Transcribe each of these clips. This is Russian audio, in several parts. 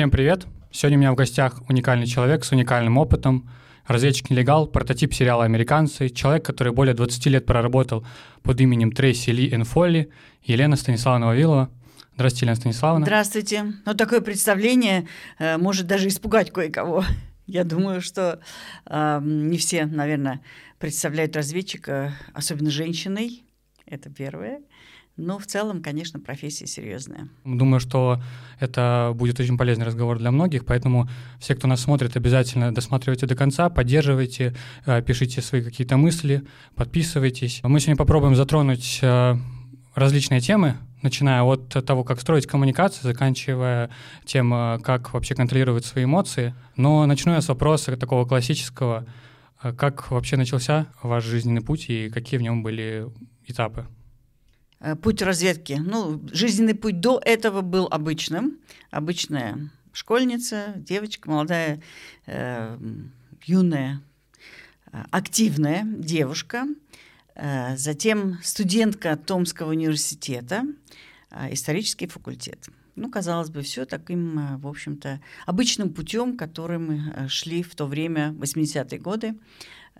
Всем привет! Сегодня у меня в гостях уникальный человек с уникальным опытом, разведчик-нелегал, прототип сериала «Американцы», человек, который более 20 лет проработал под именем Трейси Ли Энфолли, Елена Станиславовна Вавилова. Здравствуйте, Елена Станиславовна. Здравствуйте. Ну, такое представление э, может даже испугать кое-кого. Я думаю, что э, не все, наверное, представляют разведчика, особенно женщиной. Это первое. Но в целом, конечно, профессия серьезная. Думаю, что это будет очень полезный разговор для многих, поэтому все, кто нас смотрит, обязательно досматривайте до конца, поддерживайте, э, пишите свои какие-то мысли, подписывайтесь. Мы сегодня попробуем затронуть э, различные темы, начиная от того, как строить коммуникацию, заканчивая тем, э, как вообще контролировать свои эмоции. Но начну я с вопроса такого классического. Как вообще начался ваш жизненный путь и какие в нем были этапы? Э, путь разведки. Ну, жизненный путь до этого был обычным. Обычная школьница, девочка, молодая, э, юная, э, активная девушка. Э, затем студентка Томского университета, э, исторический факультет. Ну, казалось бы, все таким, э, в общем-то, обычным путем, которым шли в то время, 80-е годы.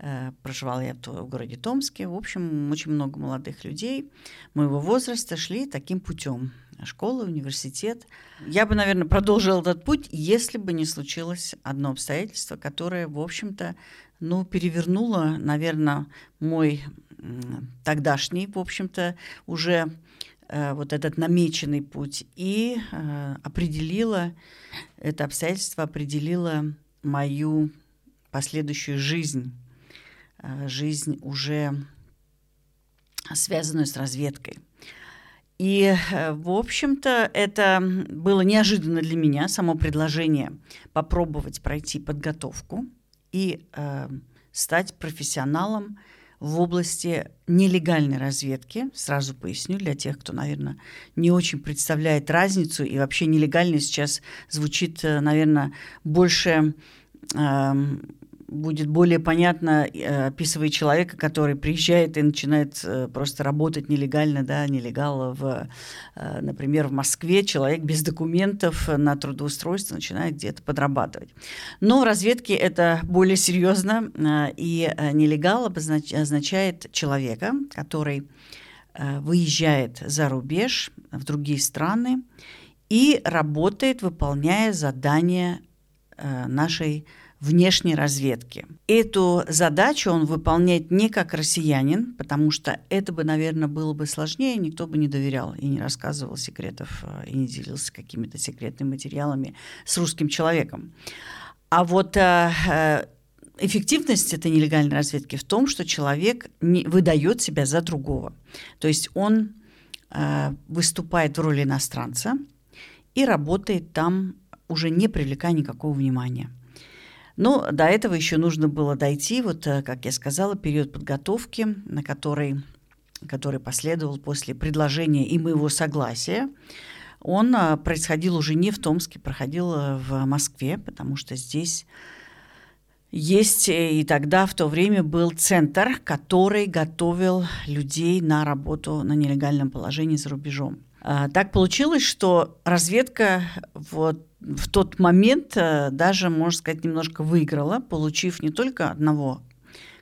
Э, проживала я в городе Томске. В общем, очень много молодых людей моего возраста шли таким путем. Школа, университет. Я бы, наверное, продолжила этот путь, если бы не случилось одно обстоятельство, которое, в общем-то, ну, перевернуло, наверное, мой тогдашний, в общем-то, уже э, вот этот намеченный путь и э, определило, это обстоятельство определило мою последующую жизнь жизнь уже связанную с разведкой. И, э, в общем-то, это было неожиданно для меня, само предложение попробовать пройти подготовку и э, стать профессионалом в области нелегальной разведки. Сразу поясню для тех, кто, наверное, не очень представляет разницу, и вообще нелегально сейчас звучит, э, наверное, больше э, будет более понятно, э, описывая человека, который приезжает и начинает э, просто работать нелегально, да, нелегал в, э, например, в Москве, человек без документов на трудоустройство начинает где-то подрабатывать. Но в разведке это более серьезно, и нелегал означает человека, который выезжает за рубеж, в другие страны и работает, выполняя задания нашей внешней разведки. Эту задачу он выполняет не как россиянин, потому что это бы, наверное, было бы сложнее, никто бы не доверял и не рассказывал секретов, э, и не делился какими-то секретными материалами с русским человеком. А вот э, э, эффективность этой нелегальной разведки в том, что человек не выдает себя за другого. То есть он выступает в роли иностранца и работает там уже не привлекая никакого внимания. Но до этого еще нужно было дойти, вот, э, как я сказала, период подготовки, на который, который последовал после предложения и моего согласия. Он э, происходил уже не в Томске, проходил э, в Москве, потому что здесь есть и тогда в то время был центр, который готовил людей на работу на нелегальном положении за рубежом. Так получилось, что разведка вот в тот момент э, даже, можно сказать, немножко выиграла, получив не только одного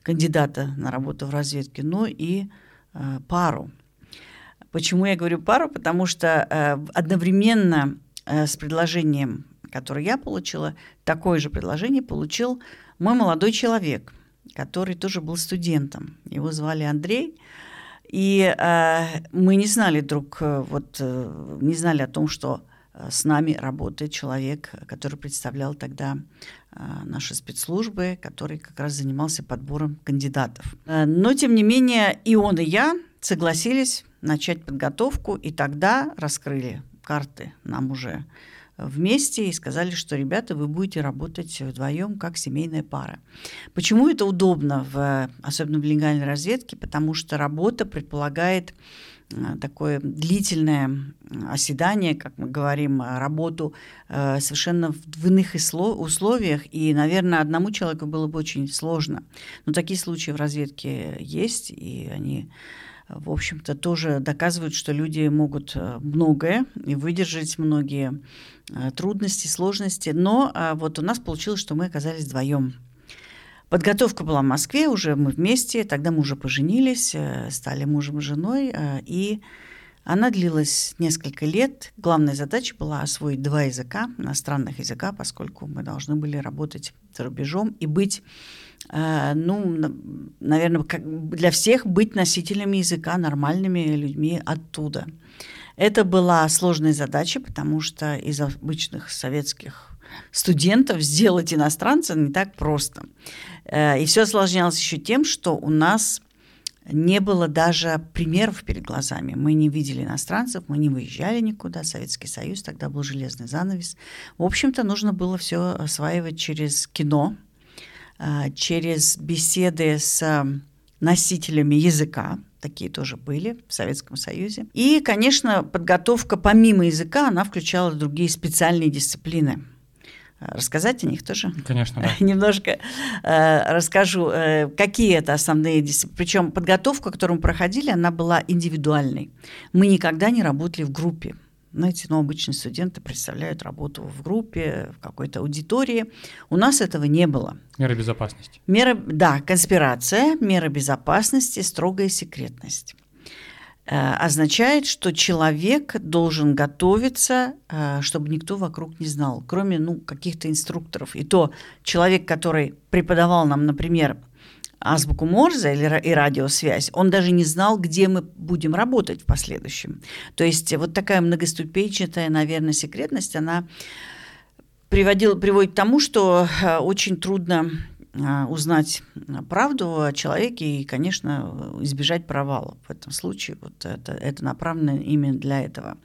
кандидата на работу в разведке, но и э, пару. Почему я говорю пару? Потому что э, одновременно э, с предложением, которое я получила, такое же предложение получил мой молодой человек, который тоже был студентом. Его звали Андрей. И э, мы не знали друг, э, вот, э, не знали о том, что с нами работает человек, который представлял тогда э, наши спецслужбы, который как раз занимался подбором кандидатов. Э, но, тем не менее, и он, и я согласились начать подготовку, и тогда раскрыли карты нам уже вместе и сказали, что, ребята, вы будете работать вдвоем как семейная пара. Почему это удобно, в, особенно в легальной разведке? Потому что работа предполагает Э, такое длительное оседание, как мы говорим, работу э, совершенно в иных условиях, и, наверное, одному человеку было бы очень сложно. Но такие случаи в разведке есть, и они в общем-то, тоже доказывают, что люди могут многое и выдержать многие трудности, сложности. Но вот у нас получилось, что мы оказались вдвоем. Подготовка была в Москве, уже мы вместе, тогда мы уже поженились, стали мужем и женой, и она длилась несколько лет. Главная задача была освоить два языка, иностранных языка, поскольку мы должны были работать за рубежом и быть, э, ну, наверное, как для всех быть носителями языка, нормальными людьми оттуда. Это была сложная задача, потому что из обычных советских студентов сделать иностранца не так просто. Э, и все осложнялось еще тем, что у нас не было даже примеров перед глазами. Мы не видели иностранцев, мы не выезжали никуда. Советский Союз, тогда был железный занавес. В общем-то, нужно было все осваивать через кино, а, через беседы с носителями языка, такие тоже были в Советском Союзе. И, конечно, подготовка помимо языка, она включала другие специальные дисциплины – рассказать о них тоже? Конечно, да. Немножко э, расскажу, э, какие это основные дисциплины. Причем подготовка, которую мы проходили, она была индивидуальной. Мы никогда не работали в группе. Знаете, ну, обычно студенты представляют работу в группе, в какой-то аудитории. У нас этого не было. Меры безопасности. Меры, да, конспирация, меры безопасности, строгая секретность. Э, означает, что человек должен готовиться, э, чтобы никто вокруг не знал, кроме ну, каких-то инструкторов. И то человек, который преподавал нам, например, азбуку Морзе или и радиосвязь, он даже не знал, где мы будем работать в последующем. То есть вот такая многоступенчатая, наверное, секретность, она приводила, приводит к тому, что э, очень трудно узнать правду о человеке и, конечно, избежать провала. В этом случае вот это, это направлено именно для этого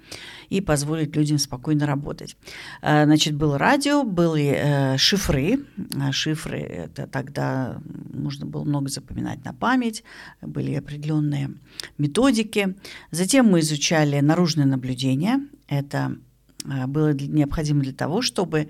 и позволить людям спокойно работать. А, значит, было радио, были э, шифры. А, шифры – это тогда нужно было много запоминать на память, были определенные методики. Затем мы изучали наружное наблюдение. Это было необходимо для того, чтобы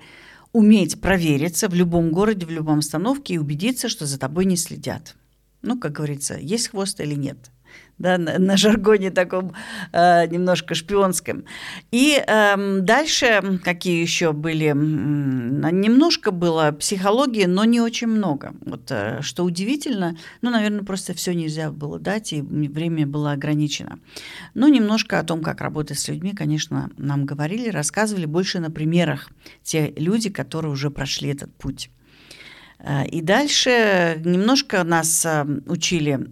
уметь провериться в любом городе, в любом остановке и убедиться, что за тобой не следят. Ну, как говорится, есть хвост или нет да, на, на жаргоне таком э, немножко шпионском. И э, дальше какие еще были, немножко было психологии, но не очень много. Вот э, что удивительно, ну, наверное, просто все нельзя было дать, и время было ограничено. Но немножко о том, как работать с людьми, конечно, нам говорили, рассказывали больше на примерах те люди, которые уже прошли этот путь. Э, и дальше немножко нас э, учили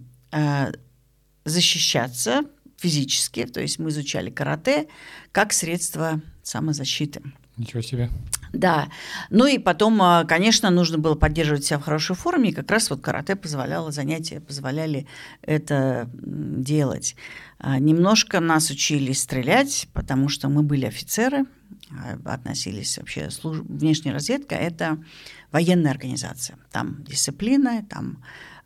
защищаться физически, то есть мы изучали карате как средство самозащиты. Ничего себе. Да. Ну и потом, а, конечно, нужно было поддерживать себя в хорошей форме, и как раз вот карате позволяло, занятия позволяли это делать. А, немножко нас учили стрелять, потому что мы были офицеры, а, относились вообще, служ... внешняя разведка – это военная организация. Там дисциплина, там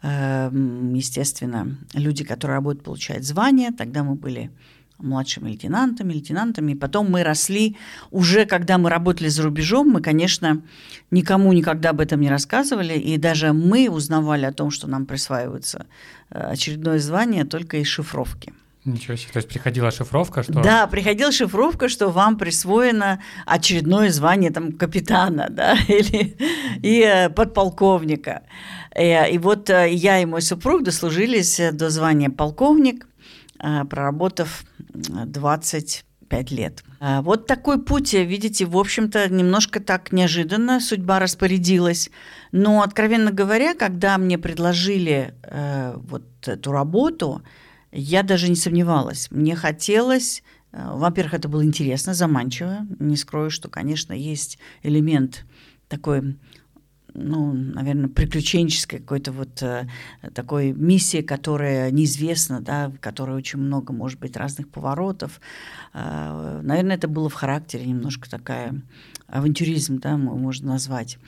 естественно, люди, которые работают, получают звание. Тогда мы были младшими лейтенантами, лейтенантами. И потом мы росли, уже когда мы работали за рубежом, мы, конечно, никому никогда об этом не рассказывали, и даже мы узнавали о том, что нам присваивается э, очередное звание только из шифровки. Ничего себе. То есть приходила шифровка, что... Да, приходила шифровка, что вам присвоено очередное звание там капитана, да, или и э, подполковника. Э, и вот э, я и мой супруг дослужились до звания полковник, проработав 25 лет. Вот такой путь, видите, в общем-то, немножко так неожиданно судьба распорядилась. Но, откровенно говоря, когда мне предложили вот эту работу, я даже не сомневалась. Мне хотелось во-первых, это было интересно, заманчиво. Не скрою, что, конечно, есть элемент такой ну, наверное, приключенческой какой-то вот э, такой миссии, которая неизвестна, да, в которой очень много, может быть, разных поворотов. Э, наверное, это было в характере немножко такая авантюризм, да, можно назвать.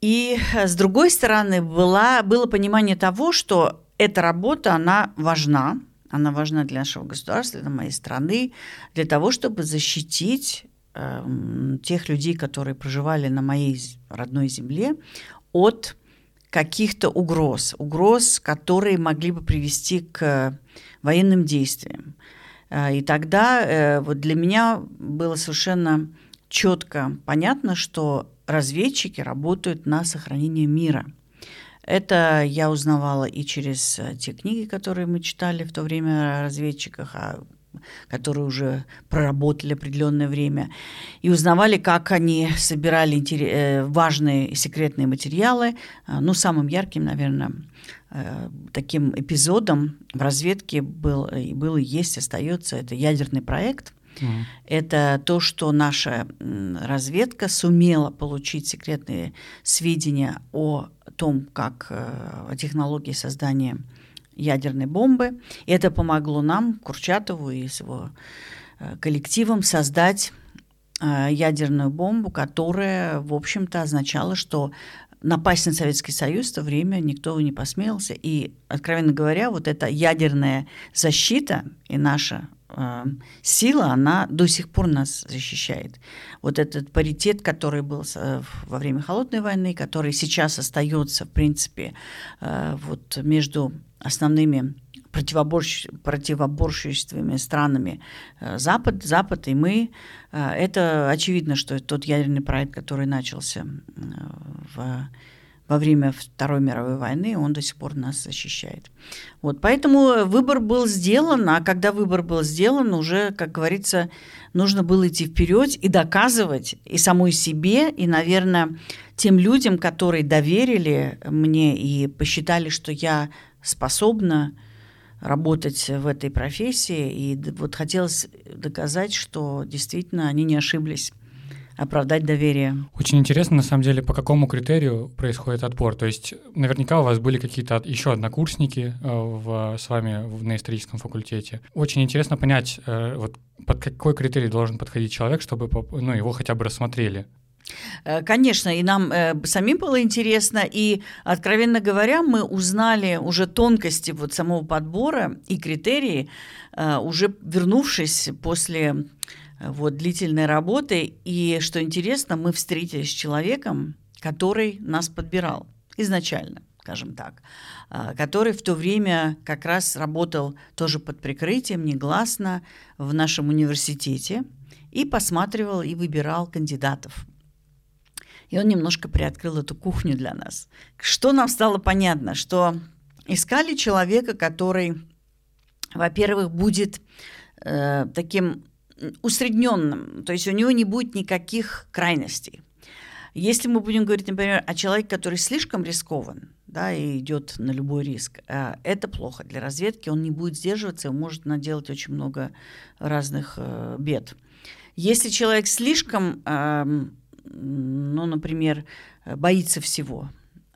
И э, с другой стороны, была, было понимание того, что эта работа, она важна, она важна для нашего государства, для моей страны, для того, чтобы защитить Эм, тех людей, которые проживали на моей родной земле, от каких-то угроз, угроз, которые могли бы привести к военным действиям. И тогда вот для меня было совершенно четко понятно, что разведчики работают на сохранение мира. Это я узнавала и через те книги, которые мы читали в то время о разведчиках, о которые уже проработали определенное время, и узнавали, как они собирали э, важные секретные материалы. А, ну, самым ярким, наверное, э, таким эпизодом в разведке был, был и есть, остается, это ядерный проект. Mm. Это то, что наша разведка сумела получить секретные сведения о том, как э, технологии создания ядерной бомбы. И это помогло нам, Курчатову и его э, коллективом, создать э, ядерную бомбу, которая, в общем-то, означала, что напасть на Советский Союз в то время никто не посмелся. И, откровенно говоря, вот эта ядерная защита и наша сила, она до сих пор нас защищает. Вот этот паритет, который был э, во время Холодной войны, который сейчас остается, в принципе, э, вот между основными противоборщ... противоборствующими странами э, Запад, Запад и мы. Это очевидно, что тот ядерный проект, который начался в во время Второй мировой войны, он до сих пор нас защищает. Вот, поэтому выбор был сделан, а когда выбор был сделан, уже, как говорится, нужно было идти вперед и доказывать и самой себе, и, наверное, тем людям, которые доверили мне и посчитали, что я способна работать в этой профессии. И вот хотелось доказать, что действительно они не ошиблись оправдать доверие. Очень интересно, на самом деле, по какому критерию происходит отбор. То есть наверняка у вас были какие-то еще однокурсники э, в, с вами на историческом факультете. Очень интересно понять, э, вот под какой критерий должен подходить человек, чтобы ну, его хотя бы рассмотрели. Э, конечно, и нам э, самим было интересно, и, откровенно говоря, мы узнали уже тонкости вот самого подбора и критерии, э, уже вернувшись после вот, длительной работы. И, что интересно, мы встретились с человеком, который нас подбирал изначально скажем так, который в то время как раз работал тоже под прикрытием, негласно в нашем университете и посматривал и выбирал кандидатов. И он немножко приоткрыл эту кухню для нас. Что нам стало понятно? Что искали человека, который, во-первых, будет э, таким усредненным, то есть у него не будет никаких крайностей. Если мы будем говорить, например, о человеке, который слишком рискован, да, и идет на любой риск, э, это плохо для разведки, он не будет сдерживаться и может наделать очень много разных э, бед. Если человек слишком эм, ну, например, боится всего,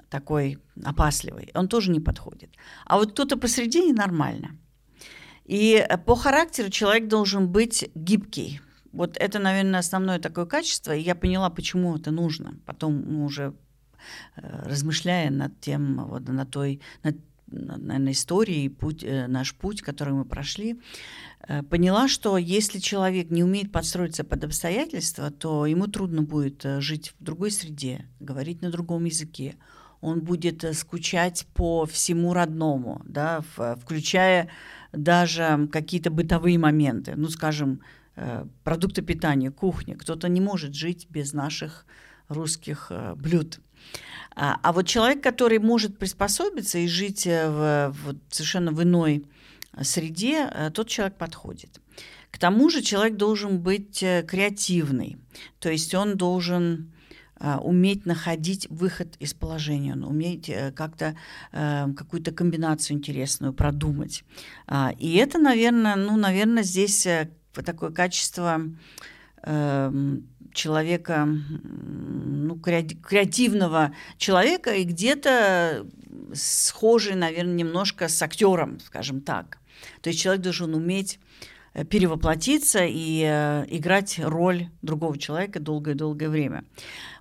такой опасливый, он тоже не подходит. А вот кто-то посередине нормально. И э, по характеру человек должен быть гибкий. Вот это, наверное, основное такое качество. И я поняла, почему это нужно. Потом ну, уже э, размышляя над тем, вот, на той, над наверное, истории, путь, э, наш путь, который мы прошли, поняла, что если человек не умеет подстроиться под обстоятельства, то ему трудно будет жить в другой среде, говорить на другом языке. Он будет скучать по всему родному, да, включая даже какие-то бытовые моменты. Ну, скажем, продукты питания, кухня. Кто-то не может жить без наших русских блюд. А, а вот человек, который может приспособиться и жить э, в, в совершенно в иной среде, э, тот человек подходит. К тому же человек должен быть э, креативный, то есть он должен уметь находить выход из положения, он уметь как-то какую-то комбинацию интересную продумать. А, и это, наверное, ну, наверное, здесь такое качество эм, человека, ну, креативного человека и где-то схожий, наверное, немножко с актером, скажем так. То есть человек должен уметь э, перевоплотиться и э, играть роль другого человека долгое-долгое время.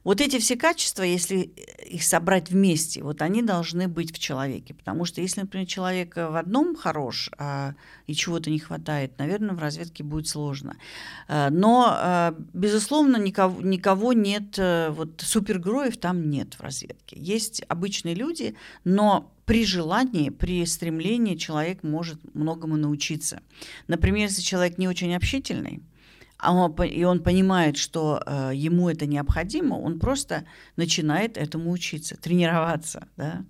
Вот эти все качества, если их собрать вместе, вот они должны быть в человеке. Потому что если, например, человек в одном хорош, а, и чего-то не хватает, наверное, в разведке будет сложно. Но, безусловно, никого, никого нет, вот супергероев там нет в разведке. Есть обычные люди, но при желании, при стремлении человек может многому научиться. Например, если человек не очень общительный, а он, и он понимает, что э, ему это необходимо, он просто начинает этому учиться, тренироваться. Да?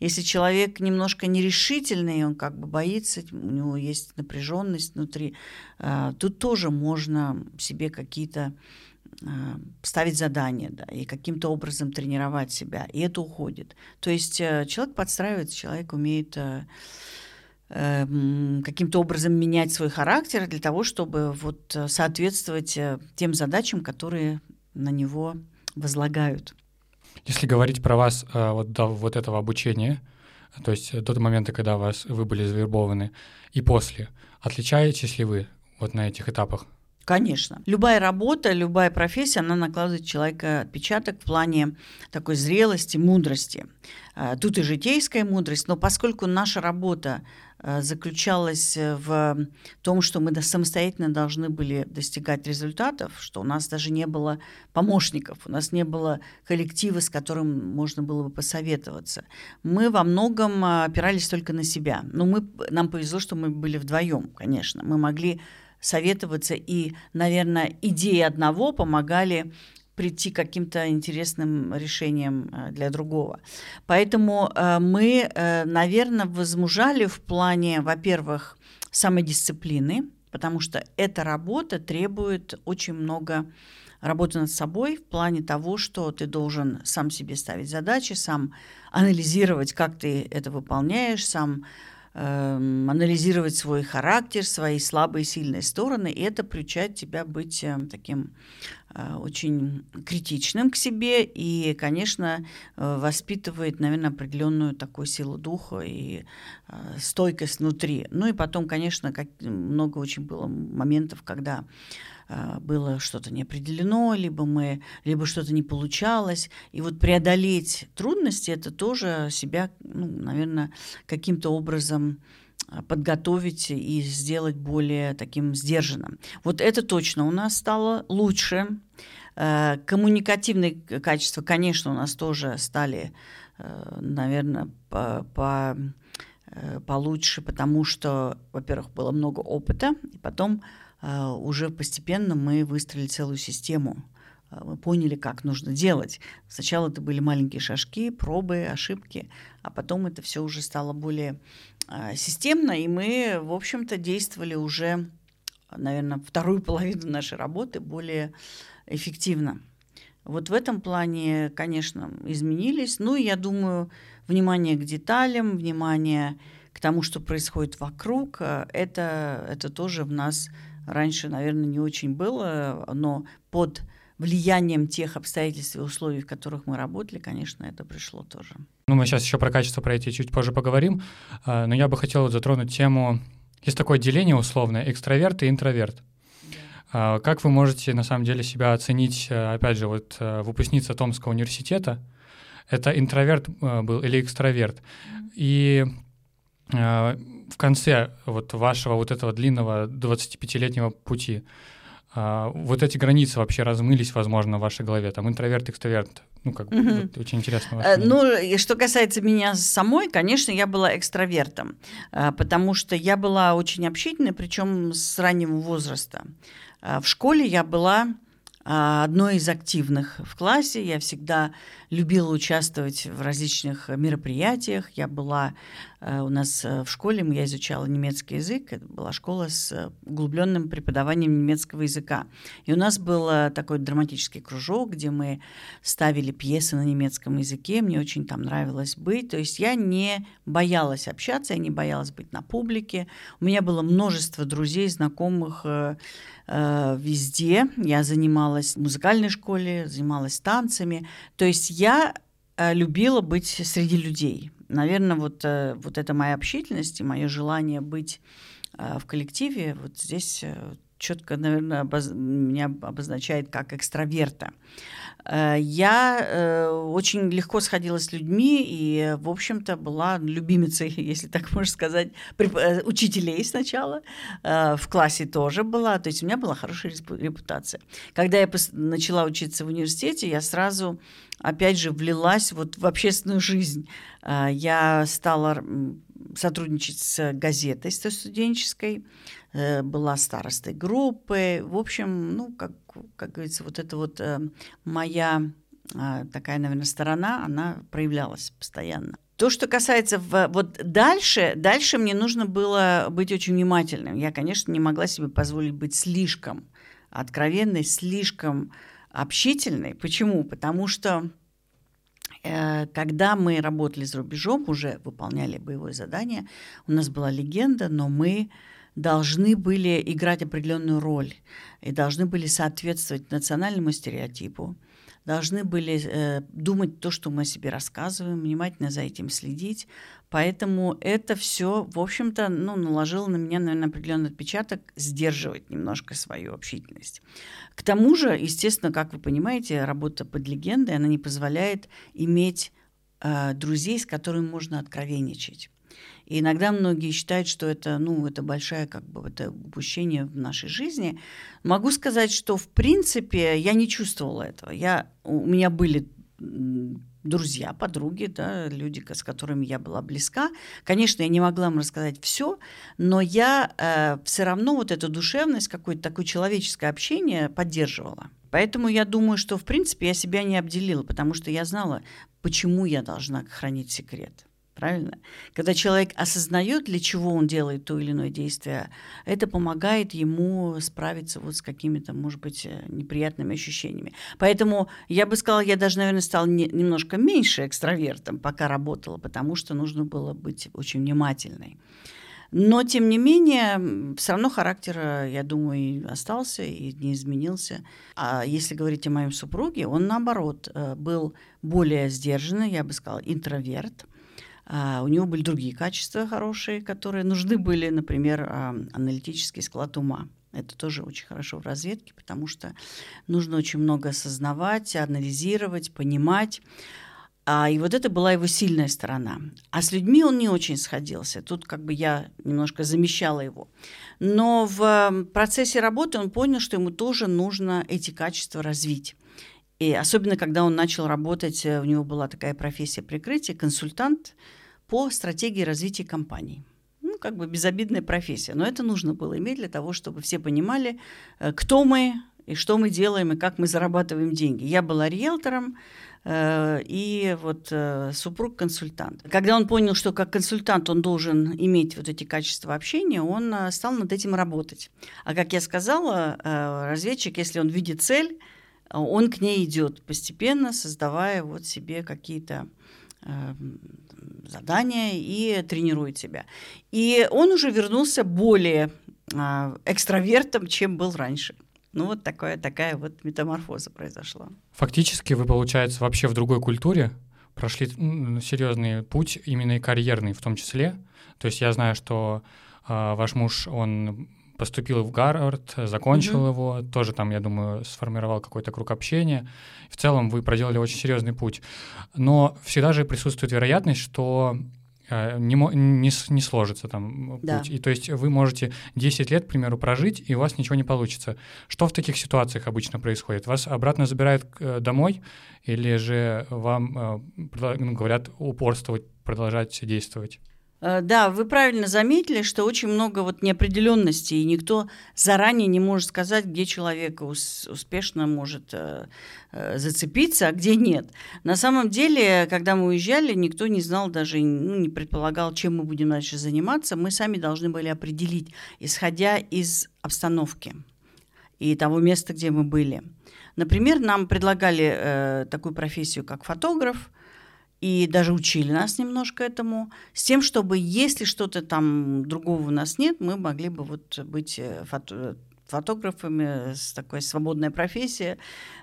Если человек немножко нерешительный, он как бы боится, у него есть напряженность внутри, э, тут тоже можно себе какие-то э, ставить задания, да, и каким-то образом тренировать себя, и это уходит. То есть э, человек подстраивается, человек умеет э, Эм, каким-то образом менять свой характер для того, чтобы вот э, соответствовать тем задачам, которые на него возлагают. Если говорить про вас вот до вот этого обучения, то есть до того момента, когда вас, вы были завербованы, и после, отличаетесь ли вы вот на этих этапах? Конечно. Любая работа, любая профессия, она накладывает человека отпечаток в плане такой зрелости, мудрости. Тут и житейская мудрость, но поскольку наша работа Э, заключалась в том, что мы самостоятельно должны были достигать результатов, что у нас даже не было помощников, у нас не было коллектива, с которым можно было бы посоветоваться. Мы во многом э, опирались только на себя. Но мы, нам повезло, что мы были вдвоем, конечно. Мы могли советоваться, и, наверное, идеи одного помогали прийти к каким-то интересным решениям э, для другого. Поэтому э, мы, э, наверное, возмужали в плане, во-первых, самодисциплины, потому что эта работа требует очень много работы над собой в плане того, что ты должен сам себе ставить задачи, сам анализировать, как ты это выполняешь, сам Эм, анализировать свой характер, свои слабые и сильные стороны, и это приучает тебя быть э, таким э, очень критичным к себе и, конечно, э, воспитывает, наверное, определенную такую силу духа и стойкость внутри. Ну и потом, конечно, как много очень было моментов, когда было что-то не определено, либо мы, либо что-то не получалось. И вот преодолеть трудности это тоже себя, ну, наверное, каким-то образом а, подготовить и сделать более таким сдержанным. Вот это точно у нас стало лучше. А, коммуникативные качества, конечно, у нас тоже стали, наверное, по, по э, получше, потому что, во-первых, было много опыта, и потом а, уже постепенно мы выстроили целую систему. А, мы поняли, как нужно делать. Сначала это были маленькие шажки, пробы, ошибки, а потом это все уже стало более а, системно, и мы, в общем-то, действовали уже, наверное, вторую половину нашей работы более эффективно. Вот в этом плане, конечно, изменились. Ну, я думаю, внимание к деталям, внимание к тому, что происходит вокруг, это, это тоже в нас раньше, наверное, не очень было, но под влиянием тех обстоятельств и условий, в которых мы работали, конечно, это пришло тоже. Ну, мы сейчас еще про качество пройти чуть позже поговорим, а, но я бы хотел затронуть тему, есть такое деление условное, экстраверт и интроверт. Да. Как вы можете на самом деле себя оценить, э, опять же, вот выпускница Томского университета, это интроверт был или экстраверт? Mm-hmm. И в конце вот вашего вот этого длинного 25-летнего пути, а, вот эти границы вообще размылись, возможно, в вашей голове, там интроверт, экстраверт, ну, как угу. вот, очень интересно. Э, ну, и что касается меня самой, конечно, я была экстравертом, э, потому что я была очень общительной, причем с раннего возраста. Э, в школе я была одной из активных в классе. Я всегда любила участвовать в различных мероприятиях. Я была Э, у нас э, в школе я изучала немецкий язык. Это была школа с э, углубленным преподаванием немецкого языка. И у нас был такой драматический кружок, где мы ставили пьесы на немецком языке. Мне очень там нравилось быть. То есть я не боялась общаться, я не боялась быть на публике. У меня было множество друзей, знакомых везде. Я занималась в музыкальной школе, занималась танцами. То есть я любила быть среди людей наверное, вот, э, вот эта моя общительность и мое желание быть э, в коллективе, вот здесь э, четко, наверное, обоз... меня обозначает как экстраверта. Э, я э, очень легко сходила с людьми и, в общем-то, была любимицей, если так можно сказать, э, учителей сначала. В классе тоже была. То есть у меня была хорошая репутация. Когда я начала учиться в университете, я сразу, опять же, влилась вот в общественную жизнь. Я стала сотрудничать с газетой студенческой, была старостой группы. В общем, ну, как как говорится, вот эта вот э, моя э, такая, наверное, сторона, она проявлялась постоянно. То, что касается в, вот дальше, дальше мне нужно было быть очень внимательным. Я, конечно, не могла себе позволить быть слишком откровенной, слишком общительной. Почему? Потому что э, когда мы работали за рубежом, уже выполняли боевое задание, у нас была легенда, но мы должны были играть определенную роль и должны были соответствовать национальному стереотипу, должны были э, думать то, что мы о себе рассказываем, внимательно за этим следить. Поэтому это все, в общем-то, ну, наложило на меня, наверное, определенный отпечаток сдерживать немножко свою общительность. К тому же, естественно, как вы понимаете, работа под легендой, она не позволяет иметь э, друзей, с которыми можно откровенничать. И иногда многие считают, что это, ну, это большое как бы это упущение в нашей жизни. Могу сказать, что в принципе я не чувствовала этого. Я, у меня были друзья, подруги, да, люди, с которыми я была близка. Конечно, я не могла им рассказать все, но я э, все равно вот эту душевность, какое-то такое человеческое общение поддерживала. Поэтому я думаю, что в принципе я себя не обделила, потому что я знала, почему я должна хранить секрет правильно? Когда человек осознает, для чего он делает то или иное действие, это помогает ему справиться вот с какими-то, может быть, э, неприятными ощущениями. Поэтому я бы сказала, я даже, наверное, стала не, немножко меньше экстравертом, пока работала, потому что нужно было быть очень внимательной. Но, тем не менее, все равно характер, э, я думаю, остался и не изменился. А если говорить о моем супруге, он, наоборот, э, был более сдержанный, я бы сказала, интроверт – а, у него были другие качества хорошие, которые нужны были, например, аналитический склад ума. Это тоже очень хорошо в разведке, потому что нужно очень много осознавать, анализировать, понимать. А, и вот это была его сильная сторона. А с людьми он не очень сходился. Тут как бы я немножко замещала его. Но в процессе работы он понял, что ему тоже нужно эти качества развить. И особенно, когда он начал работать, э, у него была такая профессия прикрытия, консультант – по стратегии развития компаний. Ну, как бы безобидная профессия, но это нужно было иметь для того, чтобы все понимали, э, кто мы и что мы делаем, и как мы зарабатываем деньги. Я была риэлтором, э, и вот э, супруг консультант. Когда он понял, что как консультант он должен иметь вот эти качества общения, он стал над этим работать. А как я сказала, разведчик, если он видит цель, он к ней идет постепенно, создавая вот себе какие-то задания и тренирует себя. И он уже вернулся более э, экстравертом, чем был раньше. Ну вот такая, такая вот метаморфоза произошла. Фактически вы, получается, вообще в другой культуре прошли серьезный путь, именно и карьерный в том числе. То есть я знаю, что э, ваш муж, он поступил в Гарвард, закончил mm-hmm. его, тоже там, я думаю, сформировал какой-то круг общения. В целом вы проделали очень серьезный путь. Но всегда же присутствует вероятность, что э, не, не, не сложится там да. путь. И то есть вы можете 10 лет, к примеру, прожить, и у вас ничего не получится. Что в таких ситуациях обычно происходит? Вас обратно забирают э, домой, или же вам э, ну, говорят упорствовать, продолжать действовать? Э, да, вы правильно заметили, что очень много вот неопределенности, и никто заранее не может сказать, где человек успешно может э, э, зацепиться, а где нет. На самом деле, когда мы уезжали, никто не знал даже, ну, не предполагал, чем мы будем дальше заниматься. Мы сами должны были определить, исходя из обстановки и того места, где мы были. Например, нам предлагали э, такую профессию, как фотограф, и даже учили нас немножко этому, с тем, чтобы если что-то там другого у нас нет, мы могли бы вот быть э, фото фотографами, с такой свободной профессией,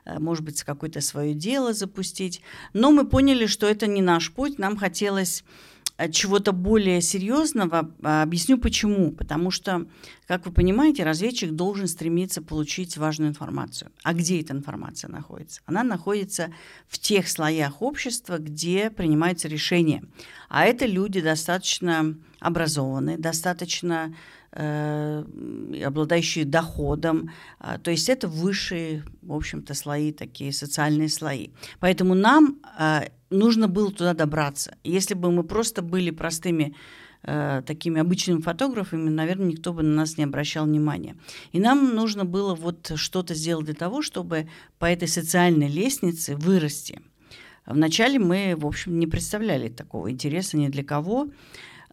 э, может быть, какое-то свое дело запустить. Но мы поняли, что это не наш путь, нам хотелось чего-то более серьезного, а, объясню почему. Потому что, как вы понимаете, разведчик должен стремиться получить важную информацию. А где эта информация находится? Она находится в тех слоях общества, где принимаются решения. А это люди достаточно образованные, достаточно э, обладающие доходом. Э, то есть это высшие, в общем-то, слои, такие социальные слои. Поэтому нам э, нужно было туда добраться. Если бы мы просто были простыми э, такими обычными фотографами, наверное, никто бы на нас не обращал внимания. И нам нужно было вот что-то сделать для того, чтобы по этой социальной лестнице вырасти. Вначале мы, в общем, не представляли такого интереса ни для кого.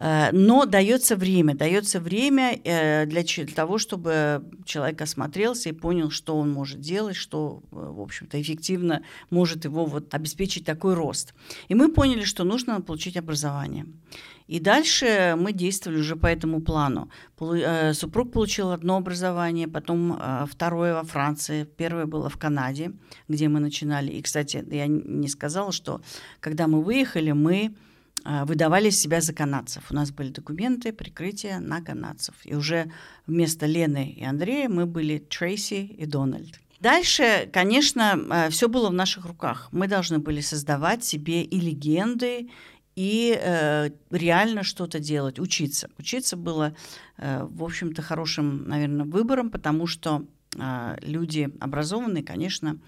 Э, но дается время, дается время э, для того, чтобы человек осмотрелся и понял, что он может делать, что, э, в общем-то, эффективно может его вот обеспечить такой рост. И мы поняли, что нужно получить образование. И дальше мы действовали уже по этому плану. Супруг получил одно образование, потом второе во Франции, первое было в Канаде, где мы начинали. И, кстати, я не сказала, что когда мы выехали, мы выдавали себя за канадцев. У нас были документы, прикрытие на канадцев. И уже вместо Лены и Андрея мы были Трейси и Дональд. Дальше, конечно, а, все было в наших руках. Мы должны были создавать себе и легенды, и э, реально что-то делать, учиться. Учиться было, э, в общем-то, хорошим, наверное, выбором, потому что э, люди образованные, конечно,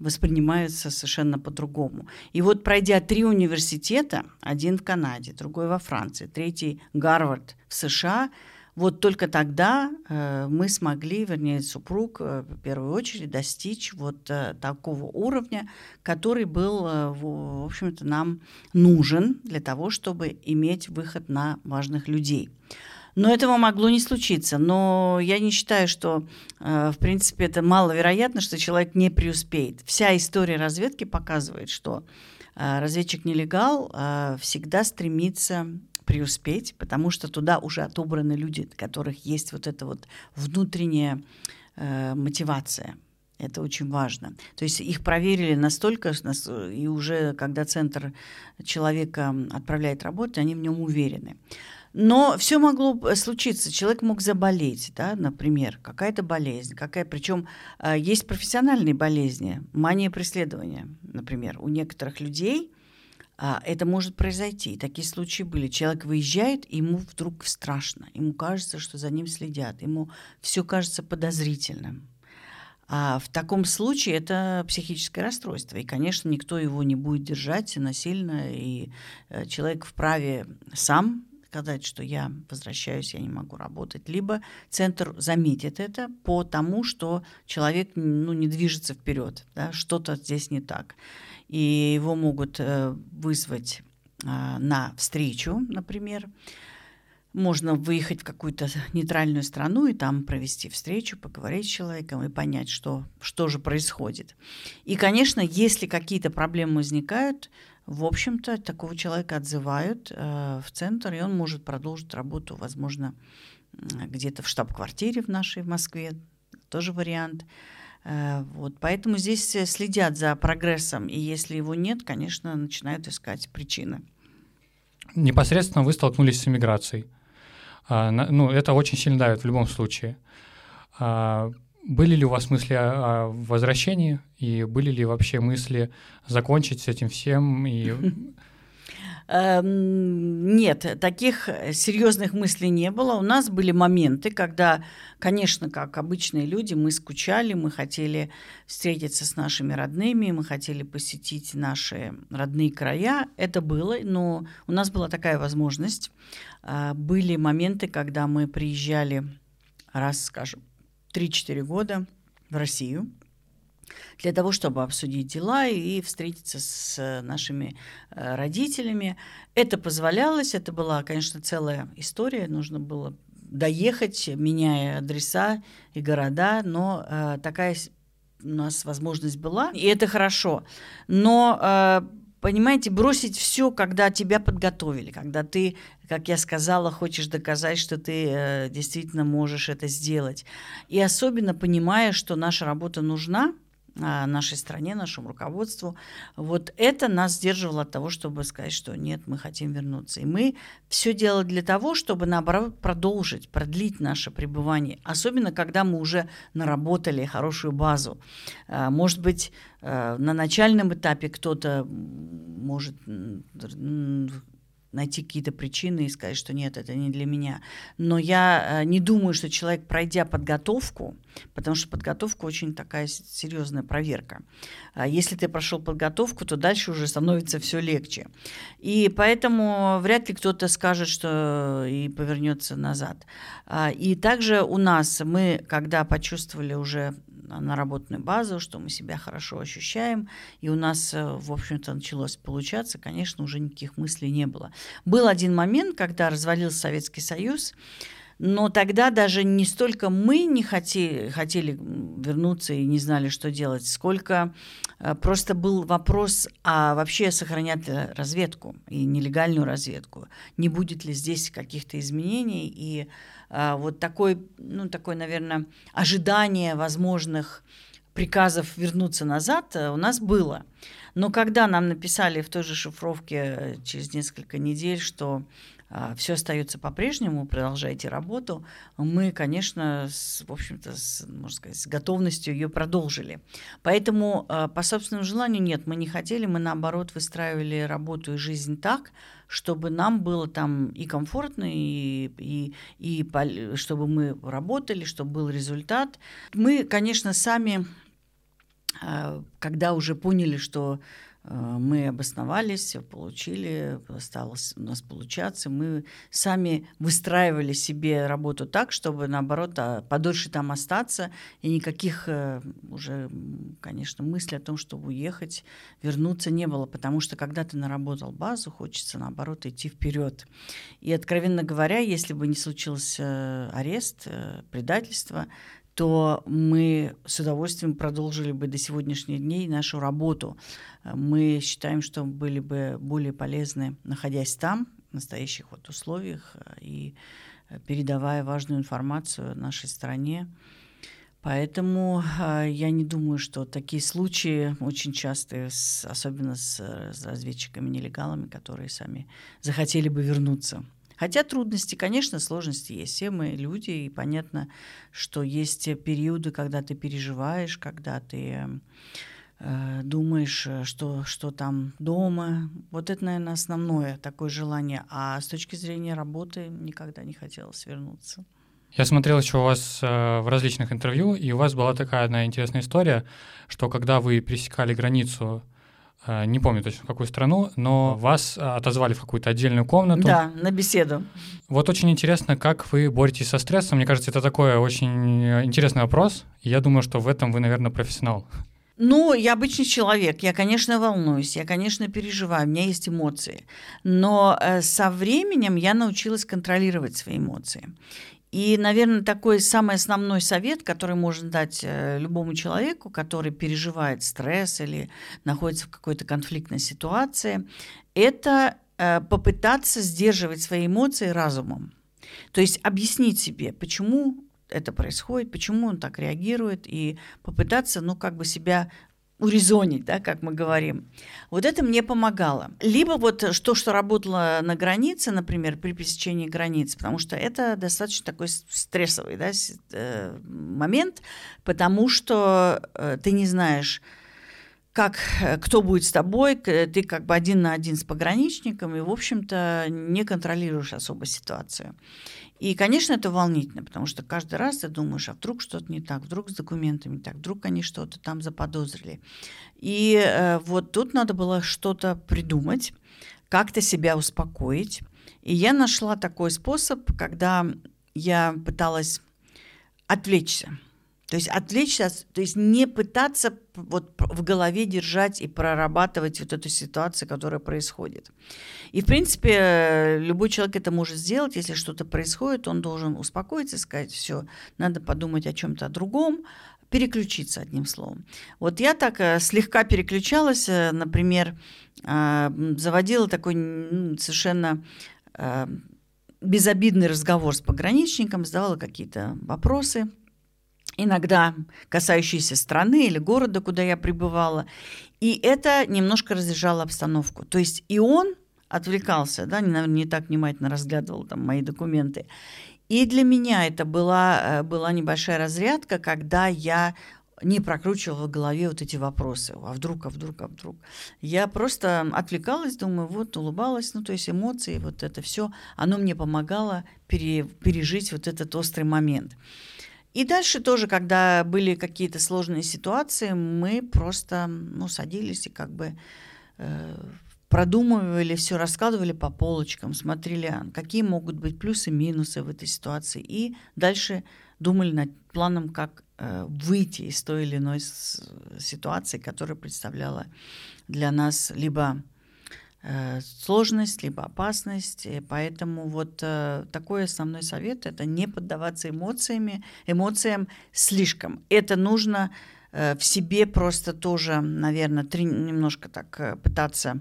воспринимаются совершенно по-другому. И вот пройдя три университета, один в Канаде, другой во Франции, третий Гарвард в США, вот только тогда э, мы смогли, вернее, супруг э, в первую очередь достичь вот э, такого уровня, который был, э, в, в общем-то, нам нужен для того, чтобы иметь выход на важных людей. Но этого могло не случиться. Но я не считаю, что, э, в принципе, это маловероятно, что человек не преуспеет. Вся история разведки показывает, что э, разведчик-нелегал э, всегда стремится преуспеть, потому что туда уже отобраны люди, у которых есть вот эта вот внутренняя мотивация. Это очень важно. То есть их проверили настолько, и уже когда центр человека отправляет работать, они в нем уверены. Но все могло случиться. Человек мог заболеть, да, например, какая-то болезнь, какая, причем э, есть профессиональные болезни, мания преследования, например, у некоторых людей э, это может произойти. Такие случаи были. Человек выезжает, и ему вдруг страшно, ему кажется, что за ним следят, ему все кажется подозрительным. А в таком случае это психическое расстройство. И, конечно, никто его не будет держать насильно, и э, человек вправе сам сказать, что я возвращаюсь, я не могу работать, либо центр заметит это по тому, что человек ну, не движется вперед, да, что-то здесь не так. И его могут э, вызвать э, на встречу, например. Можно выехать в какую-то нейтральную страну и там провести встречу, поговорить с человеком и понять, что, что же происходит. И, конечно, если какие-то проблемы возникают, в общем-то, такого человека отзывают э, в центр, и он может продолжить работу, возможно, где-то в штаб-квартире в нашей в Москве, тоже вариант. Э, вот, поэтому здесь следят за прогрессом, и если его нет, конечно, начинают искать причины. Непосредственно вы столкнулись с иммиграцией. А, ну, это очень сильно давит в любом случае. А, были ли у вас мысли о, возвращении и были ли вообще мысли закончить с этим всем и эм, нет, таких серьезных мыслей не было. У нас были моменты, когда, конечно, как обычные люди, мы скучали, мы хотели встретиться с нашими родными, мы хотели посетить наши родные края. Это было, но у нас была такая возможность. Э, были моменты, когда мы приезжали раз, скажем, 3-4 года в Россию для того, чтобы обсудить дела и встретиться с нашими э, родителями. Это позволялось, это была, конечно, целая история, нужно было доехать, меняя адреса и города, но э, такая у нас возможность была, и это хорошо. Но э, понимаете, бросить все, когда тебя подготовили, когда ты, как я сказала, хочешь доказать, что ты э, действительно можешь это сделать. И особенно понимая, что наша работа нужна, а, нашей стране, нашему руководству. Вот это нас сдерживало от того, чтобы сказать, что нет, мы хотим вернуться. И мы все делали для того, чтобы, наоборот, продолжить, продлить наше пребывание. Особенно, когда мы уже наработали хорошую базу. А, может быть, а, на начальном этапе кто-то может найти какие-то причины и сказать, что нет, это не для меня. Но я э, не думаю, что человек, пройдя подготовку, потому что подготовка очень такая серьезная проверка. А если ты прошел подготовку, то дальше уже становится все легче. И поэтому вряд ли кто-то скажет, что и повернется назад. А, и также у нас мы, когда почувствовали уже наработанную базу, что мы себя хорошо ощущаем, и у нас, э, в общем-то, началось получаться, конечно, уже никаких мыслей не было. Был один момент, когда развалился Советский Союз, но тогда даже не столько мы не хотели, хотели вернуться и не знали, что делать, сколько э, просто был вопрос, а вообще сохранят ли разведку и нелегальную разведку, не будет ли здесь каких-то изменений? И вот такой, ну, такое, наверное, ожидание возможных приказов вернуться назад э, у нас было. Но когда нам написали в той же шифровке э, через несколько недель, что а, все остается по-прежнему, продолжайте работу, мы, конечно, с, в общем-то, с, можно сказать, с готовностью ее продолжили. Поэтому а, по собственному желанию нет, мы не хотели, мы наоборот выстраивали работу и жизнь так, чтобы нам было там и комфортно, и, и, и чтобы мы работали, чтобы был результат. Мы, конечно, сами, а, когда уже поняли, что мы обосновались, получили, стало у нас получаться. Мы сами выстраивали себе работу так, чтобы, наоборот, а, подольше там остаться, и никаких э, уже, конечно, мыслей о том, чтобы уехать, вернуться не было, потому что когда ты наработал базу, хочется, наоборот, идти вперед. И, откровенно говоря, если бы не случился арест, э, предательство, то мы с удовольствием продолжили бы до сегодняшних дней нашу работу. Мы считаем, что были бы более полезны, находясь там, в настоящих вот условиях, и передавая важную информацию нашей стране. Поэтому э, я не думаю, что такие случаи очень частые, особенно с разведчиками-нелегалами, которые сами захотели бы вернуться. Хотя трудности, конечно, сложности есть. Все мы люди, и понятно, что есть периоды, когда ты переживаешь, когда ты э, думаешь, что, что там дома. Вот это, наверное, основное такое желание. А с точки зрения работы никогда не хотелось вернуться. Я смотрел еще у вас э, в различных интервью, и у вас была такая одна интересная история, что когда вы пересекали границу Э, не помню точно в какую страну, но вас э, отозвали в какую-то отдельную комнату. Да, на беседу. Вот очень интересно, как вы боретесь со стрессом. Мне кажется, это такой очень э, интересный вопрос. я думаю, что в этом вы, наверное, профессионал. Ну, я обычный человек, я, конечно, волнуюсь, я, конечно, переживаю, у меня есть эмоции. Но э, со временем я научилась контролировать свои эмоции. И, наверное, такой самый основной совет, который можно дать э, любому человеку, который переживает стресс или находится в какой-то конфликтной ситуации, это э, попытаться сдерживать свои эмоции разумом. То есть объяснить себе, почему это происходит, почему он так реагирует, и попытаться, ну, как бы себя урезонить, да, как мы говорим. Вот это мне помогало. Либо вот то, что работало на границе, например, при пересечении границ, потому что это достаточно такой стрессовый да, э, момент, потому что э, ты не знаешь, как, э, кто будет с тобой, ты как бы один на один с пограничником, и, в общем-то, не контролируешь особо ситуацию. И, конечно, это волнительно, потому что каждый раз ты думаешь, а вдруг что-то не так, вдруг с документами не так, вдруг они что-то там заподозрили. И э, вот тут надо было что-то придумать, как-то себя успокоить. И я нашла такой способ, когда я пыталась отвлечься – то есть отвлечься, то есть не пытаться вот в голове держать и прорабатывать вот эту ситуацию, которая происходит. И, в принципе, любой человек это может сделать. Если что-то происходит, он должен успокоиться, сказать, все, надо подумать о чем-то другом, переключиться одним словом. Вот я так э, слегка переключалась, э, например, э, заводила такой совершенно безобидный разговор с пограничником, задавала какие-то вопросы, иногда касающиеся страны или города, куда я пребывала. И это немножко разряжало обстановку. То есть и он отвлекался, да, наверное, не так внимательно разглядывал там мои документы. И для меня это была, э, была небольшая разрядка, когда я не прокручивала в голове вот эти вопросы. А вдруг, а вдруг, а вдруг. Я просто отвлекалась, думаю, вот, улыбалась. Ну, то есть эмоции, вот это все, оно мне помогало пере, пережить вот этот острый момент. И дальше тоже, когда были какие-то сложные ситуации, мы просто ну, садились и как бы э, продумывали все, раскладывали по полочкам, смотрели, а, какие могут быть плюсы и минусы в этой ситуации. И дальше думали над планом, как э, выйти из той или иной ситуации, которая представляла для нас либо Э, сложность, либо опасность. И поэтому вот э, такой основной совет – это не поддаваться эмоциями, эмоциям слишком. Это нужно э, в себе просто тоже, наверное, трени- немножко так пытаться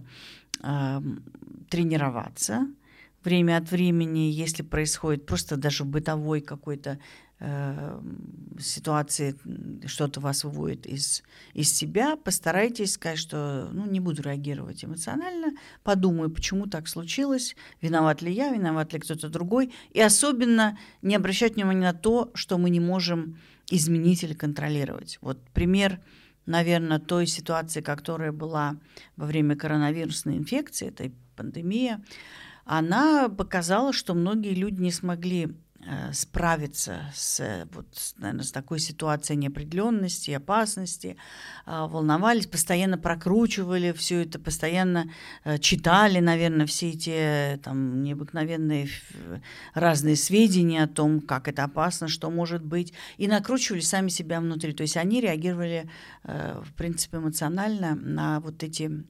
э, тренироваться время от времени, если происходит просто даже бытовой какой-то э, ситуации что-то вас выводит из, из себя, постарайтесь сказать, что ну, не буду реагировать эмоционально, подумаю, почему так случилось, виноват ли я, виноват ли кто-то другой, и особенно не обращать внимания на то, что мы не можем изменить или контролировать. Вот пример, наверное, той ситуации, которая была во время коронавирусной инфекции, этой пандемии, она показала, что многие люди не смогли справиться с, вот, наверное, с такой ситуацией неопределенности, опасности, а, волновались, постоянно прокручивали все это, постоянно э, читали, наверное, все эти там, необыкновенные разные сведения о том, как это опасно, что может быть, и накручивали сами себя внутри. То есть они реагировали, э, в принципе, эмоционально на вот эти,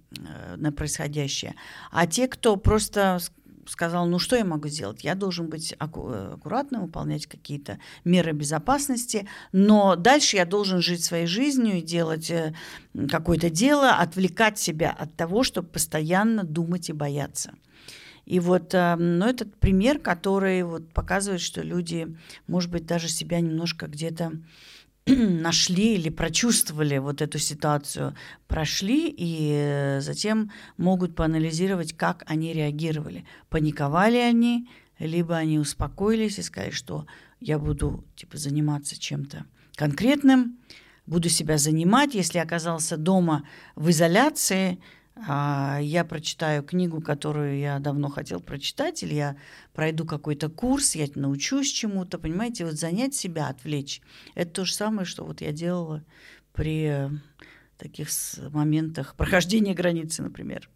на происходящее. А те, кто просто сказал, ну что я могу сделать? Я должен быть аккуратным, выполнять какие-то меры безопасности, но дальше я должен жить своей жизнью и делать э, какое-то дело, отвлекать себя от того, чтобы постоянно думать и бояться. И вот э, ну, этот пример, который вот показывает, что люди, может быть, даже себя немножко где-то нашли или прочувствовали вот эту ситуацию, прошли и э, затем могут поанализировать, как они реагировали. Паниковали они, либо они успокоились и сказали, что я буду типа заниматься чем-то конкретным, буду себя занимать. Если оказался дома в изоляции, я прочитаю книгу, которую я давно хотел прочитать, или я пройду какой-то курс, я научусь чему-то, понимаете, вот занять себя, отвлечь. Это то же самое, что вот я делала при таких моментах прохождения границы, например.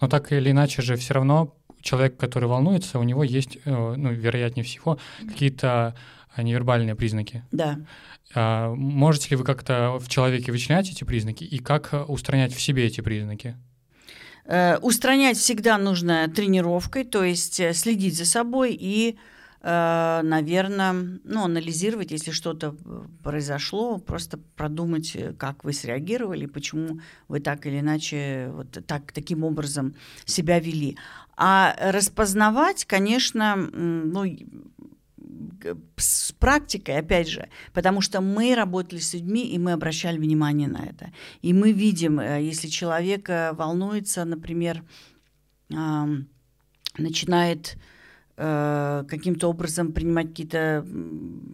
Но так или иначе же все равно человек, который волнуется, у него есть, э, ну, вероятнее всего, какие-то невербальные признаки. Да. А, можете ли вы как-то в человеке вычленять эти признаки и как э, устранять в себе эти признаки? Э, устранять всегда нужно тренировкой, то есть э, следить за собой и, наверное, ну, анализировать, если что-то произошло, просто продумать, как вы среагировали, почему вы так или иначе вот так, таким образом себя вели. А распознавать, конечно, ну, с практикой, опять же, потому что мы работали с людьми, и мы обращали внимание на это. И мы видим, э, если человек э, волнуется, например, начинает э, каким-то образом принимать какие-то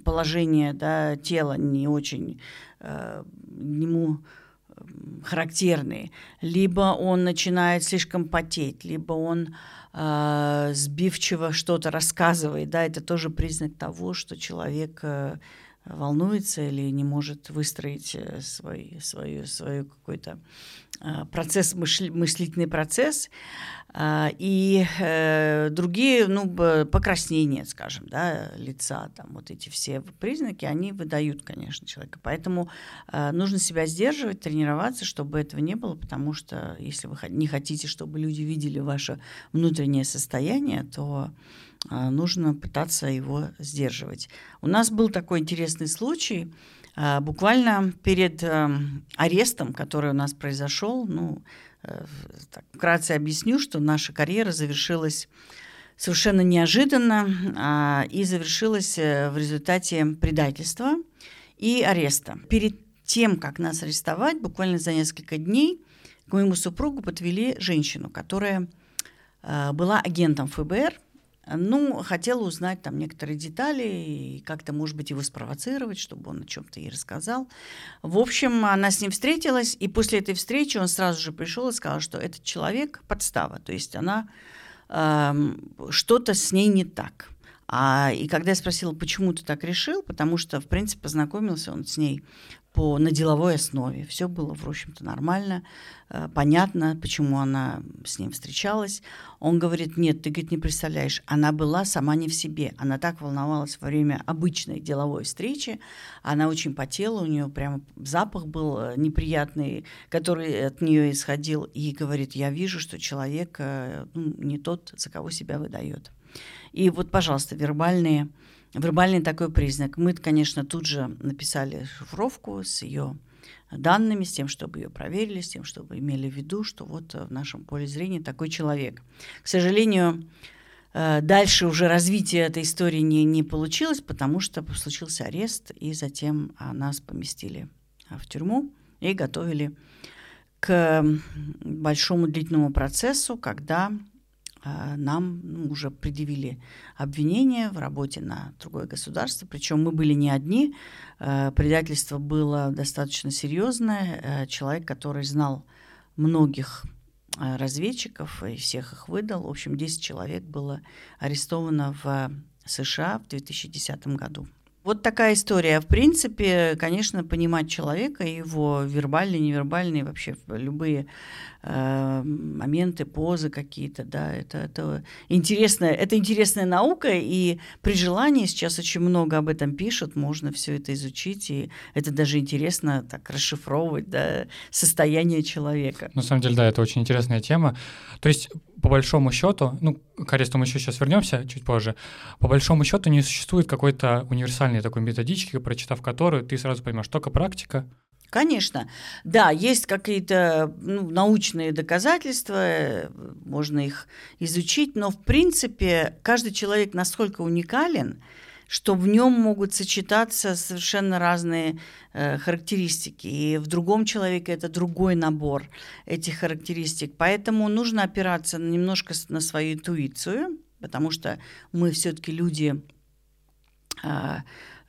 положения да, тела не очень ему характерные, либо он начинает слишком потеть, либо он сбивчиво что-то рассказывает, да, это тоже признак того, что человек э, волнуется или не может выстроить э, свой, свою, свою какой-то э, процесс, мыслительный процесс, а, и э, другие, ну, покраснения, скажем, да, лица, там вот эти все признаки, они выдают, конечно, человека. Поэтому нужно себя сдерживать, тренироваться, чтобы этого не было, потому что если вы не хотите, чтобы люди видели ваше внутреннее состояние, то нужно пытаться его сдерживать. У нас был такой интересный случай, а, буквально перед эм, арестом, который у нас произошел, ну, э, так, вкратце объясню, что наша карьера завершилась совершенно неожиданно а, и завершилась э, в результате предательства. и ареста. Перед тем, как нас арестовать, буквально за несколько дней к моему супругу подвели женщину, которая э, была агентом ФБР, ну, хотела узнать там некоторые детали и как-то, может быть, его спровоцировать, чтобы он о чем-то ей рассказал. В общем, она с ним встретилась, и после этой встречи он сразу же пришел и сказал, что этот человек подстава, то есть она э, что-то с ней не так. А, и когда я спросила, почему ты так решил, потому что, в принципе, познакомился он с ней по, на деловой основе. Все было, в общем-то, нормально, э, понятно, почему она с ним встречалась. Он говорит, нет, ты, говорит, не представляешь, она была сама не в себе. Она так волновалась во время обычной деловой встречи, она очень потела, у нее прямо запах был э, неприятный, который от нее исходил, и говорит, я вижу, что человек э, ну, не тот, за кого себя выдает. И вот, пожалуйста, вербальные Вербальный такой признак. Мы, конечно, тут же написали шифровку с ее данными, с тем, чтобы ее проверили, с тем, чтобы имели в виду, что вот в нашем поле зрения такой человек. К сожалению, э, дальше уже развитие этой истории не, не получилось, потому что случился арест, и затем нас поместили в тюрьму и готовили к большому длительному процессу, когда а, нам ну, уже предъявили обвинение в работе на другое государство. Причем мы были не одни. А, предательство было достаточно серьезное. А, человек, который знал многих разведчиков и всех их выдал. В общем, 10 человек было арестовано в США в 2010 году. Вот такая история. В принципе, конечно, понимать человека, его вербальные, невербальные, вообще любые э, моменты, позы какие-то, да, это, это интересная, это интересная наука, и при желании сейчас очень много об этом пишут, можно все это изучить, и это даже интересно так расшифровывать, да, состояние человека. На самом деле, да, это очень интересная тема. То есть по большому счету, ну, к аресту мы еще сейчас вернемся чуть позже, по большому счету не существует какой-то универсальной такой методички, прочитав которую ты сразу поймешь, только практика. Конечно, да, есть какие-то ну, научные доказательства, можно их изучить, но в принципе каждый человек настолько уникален, что в нем могут сочетаться совершенно разные э, характеристики. И в другом человеке это другой набор этих характеристик. Поэтому нужно опираться немножко на свою интуицию, потому что мы все-таки люди э,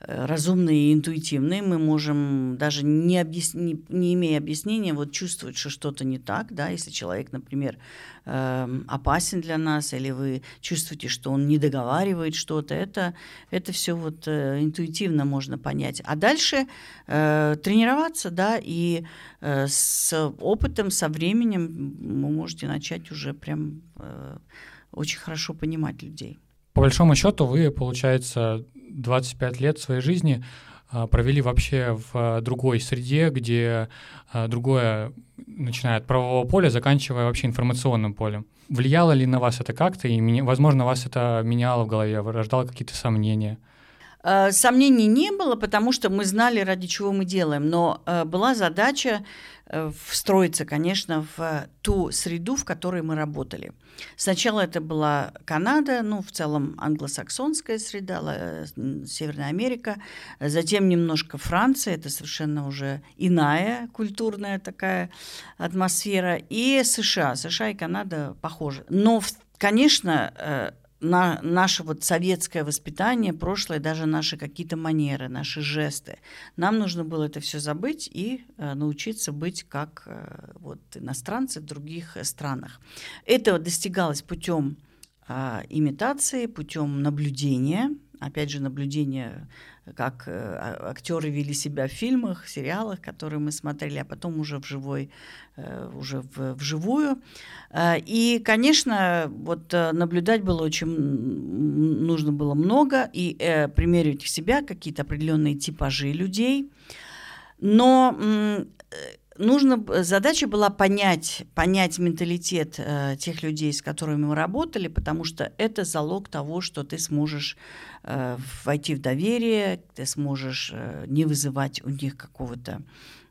разумные и интуитивные, мы можем даже не, объяс... не, не имея объяснения, вот чувствовать, что что-то не так, да, если человек, например, э, опасен для нас, или вы чувствуете, что он не договаривает что-то, это, это все вот э, интуитивно можно понять. А дальше э, тренироваться, да, и э, с опытом, со временем вы можете начать уже прям э, очень хорошо понимать людей. По большому счету вы, получается, 25 лет своей жизни а, провели вообще в другой среде, где а, другое, начиная от правового поля, заканчивая вообще информационным полем. Влияло ли на вас это как-то, и, возможно, вас это меняло в голове, рождало какие-то сомнения? А, сомнений не было, потому что мы знали, ради чего мы делаем, но была задача Э, встроиться, конечно, в ту среду, в которой мы работали. Сначала это была Канада, ну, в целом англосаксонская среда, э, Северная Америка, затем немножко Франция, это совершенно уже иная культурная такая атмосфера, и США. США и Канада похожи. Но, конечно, э, на наше вот советское воспитание, прошлое, даже наши какие-то манеры, наши жесты. Нам нужно было это все забыть и э, научиться быть как э, вот иностранцы в других странах. Это достигалось путем э, имитации, путем наблюдения, опять же наблюдения как э, актеры вели себя в фильмах, сериалах, которые мы смотрели, а потом уже в живой, э, уже в, вживую. Э, и, конечно, вот наблюдать было очень нужно было много и примерить в себя какие-то определенные типажи людей. Но нужно, задача была понять, понять менталитет э, тех людей, с которыми мы работали, потому что это залог того, что ты сможешь э, войти в доверие, ты сможешь э, не вызывать у них какого-то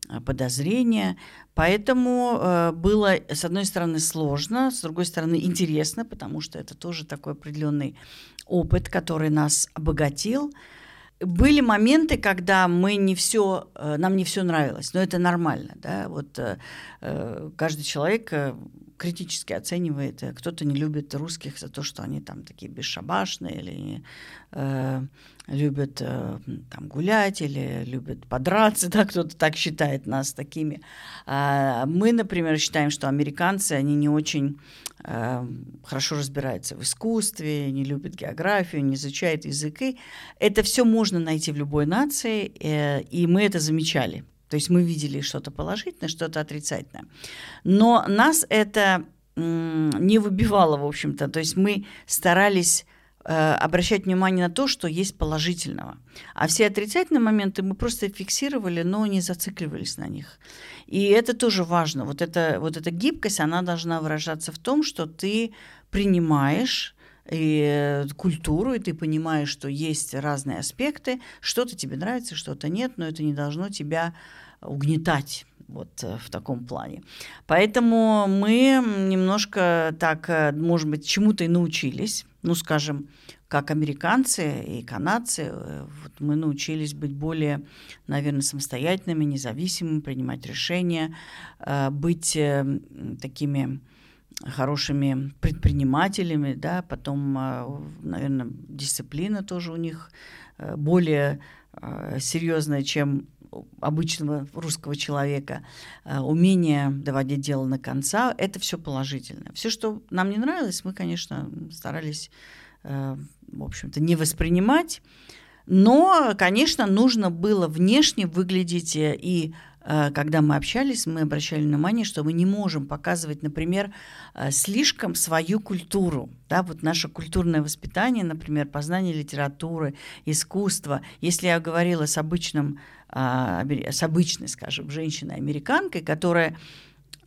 э, подозрения. Поэтому э, было, с одной стороны, сложно, с другой стороны, интересно, потому что это тоже такой определенный опыт, который нас обогатил. Были моменты, когда мы не все, э, нам не все нравилось, но это нормально, да, вот э, э, каждый человек критически оценивает, кто-то не любит русских за то, что они там такие бесшабашные или э, любят э, там гулять или любят подраться, да, кто-то так считает нас такими. А мы, например, считаем, что американцы, они не очень э, хорошо разбираются в искусстве, не любят географию, не изучают языки. Это все можно найти в любой нации, э, и мы это замечали. То есть мы видели что-то положительное, что-то отрицательное. Но нас это не выбивало, в общем-то. То есть мы старались Э, обращать внимание на то, что есть положительного. А все отрицательные моменты мы просто фиксировали, но не зацикливались на них. И это тоже важно. Вот, это, вот эта гибкость, она должна выражаться в том, что ты принимаешь и культуру, и ты понимаешь, что есть разные аспекты, что-то тебе нравится, что-то нет, но это не должно тебя угнетать вот э, в таком плане. Поэтому мы немножко так, э, может быть, чему-то и научились ну, скажем, как американцы и канадцы, э, вот мы научились быть более, наверное, самостоятельными, независимыми, принимать решения, быть такими хорошими предпринимателями, да, потом, наверное, дисциплина тоже у них более серьезная, чем обычного русского человека, умение доводить дело на конца, это все положительно. Все, что нам не нравилось, мы, конечно, старались, э, в общем-то, не воспринимать. Но, конечно, нужно было внешне выглядеть э, и Э, когда мы общались, мы обращали внимание, что мы не можем показывать, например, э, слишком свою культуру. Да, вот наше культурное воспитание, например, познание литературы, искусства. Если я говорила с обычным, с обычной, скажем, женщиной-американкой, которая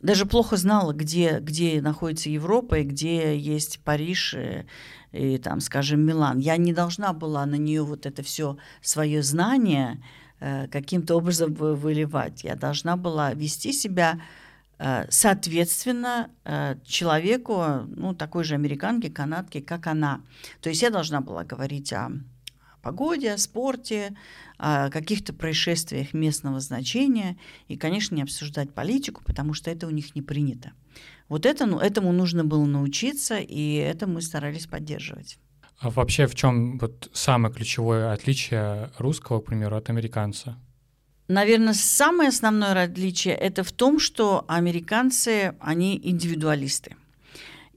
даже плохо знала, где, где находится Европа и где есть Париж и, и там, скажем, Милан. Я не должна была на нее вот это все свое знание Э, каким-то образом выливать. Я должна была вести себя э, соответственно э, человеку, ну, такой же американке, канадке, как она. То есть я должна была говорить о погоде, о спорте, о каких-то происшествиях местного значения и, конечно, не обсуждать политику, потому что это у них не принято. Вот это, ну, этому нужно было научиться, и это мы старались поддерживать. А вообще в чем вот самое ключевое отличие русского, к примеру, от американца? Наверное, самое основное отличие это в том, что американцы, они индивидуалисты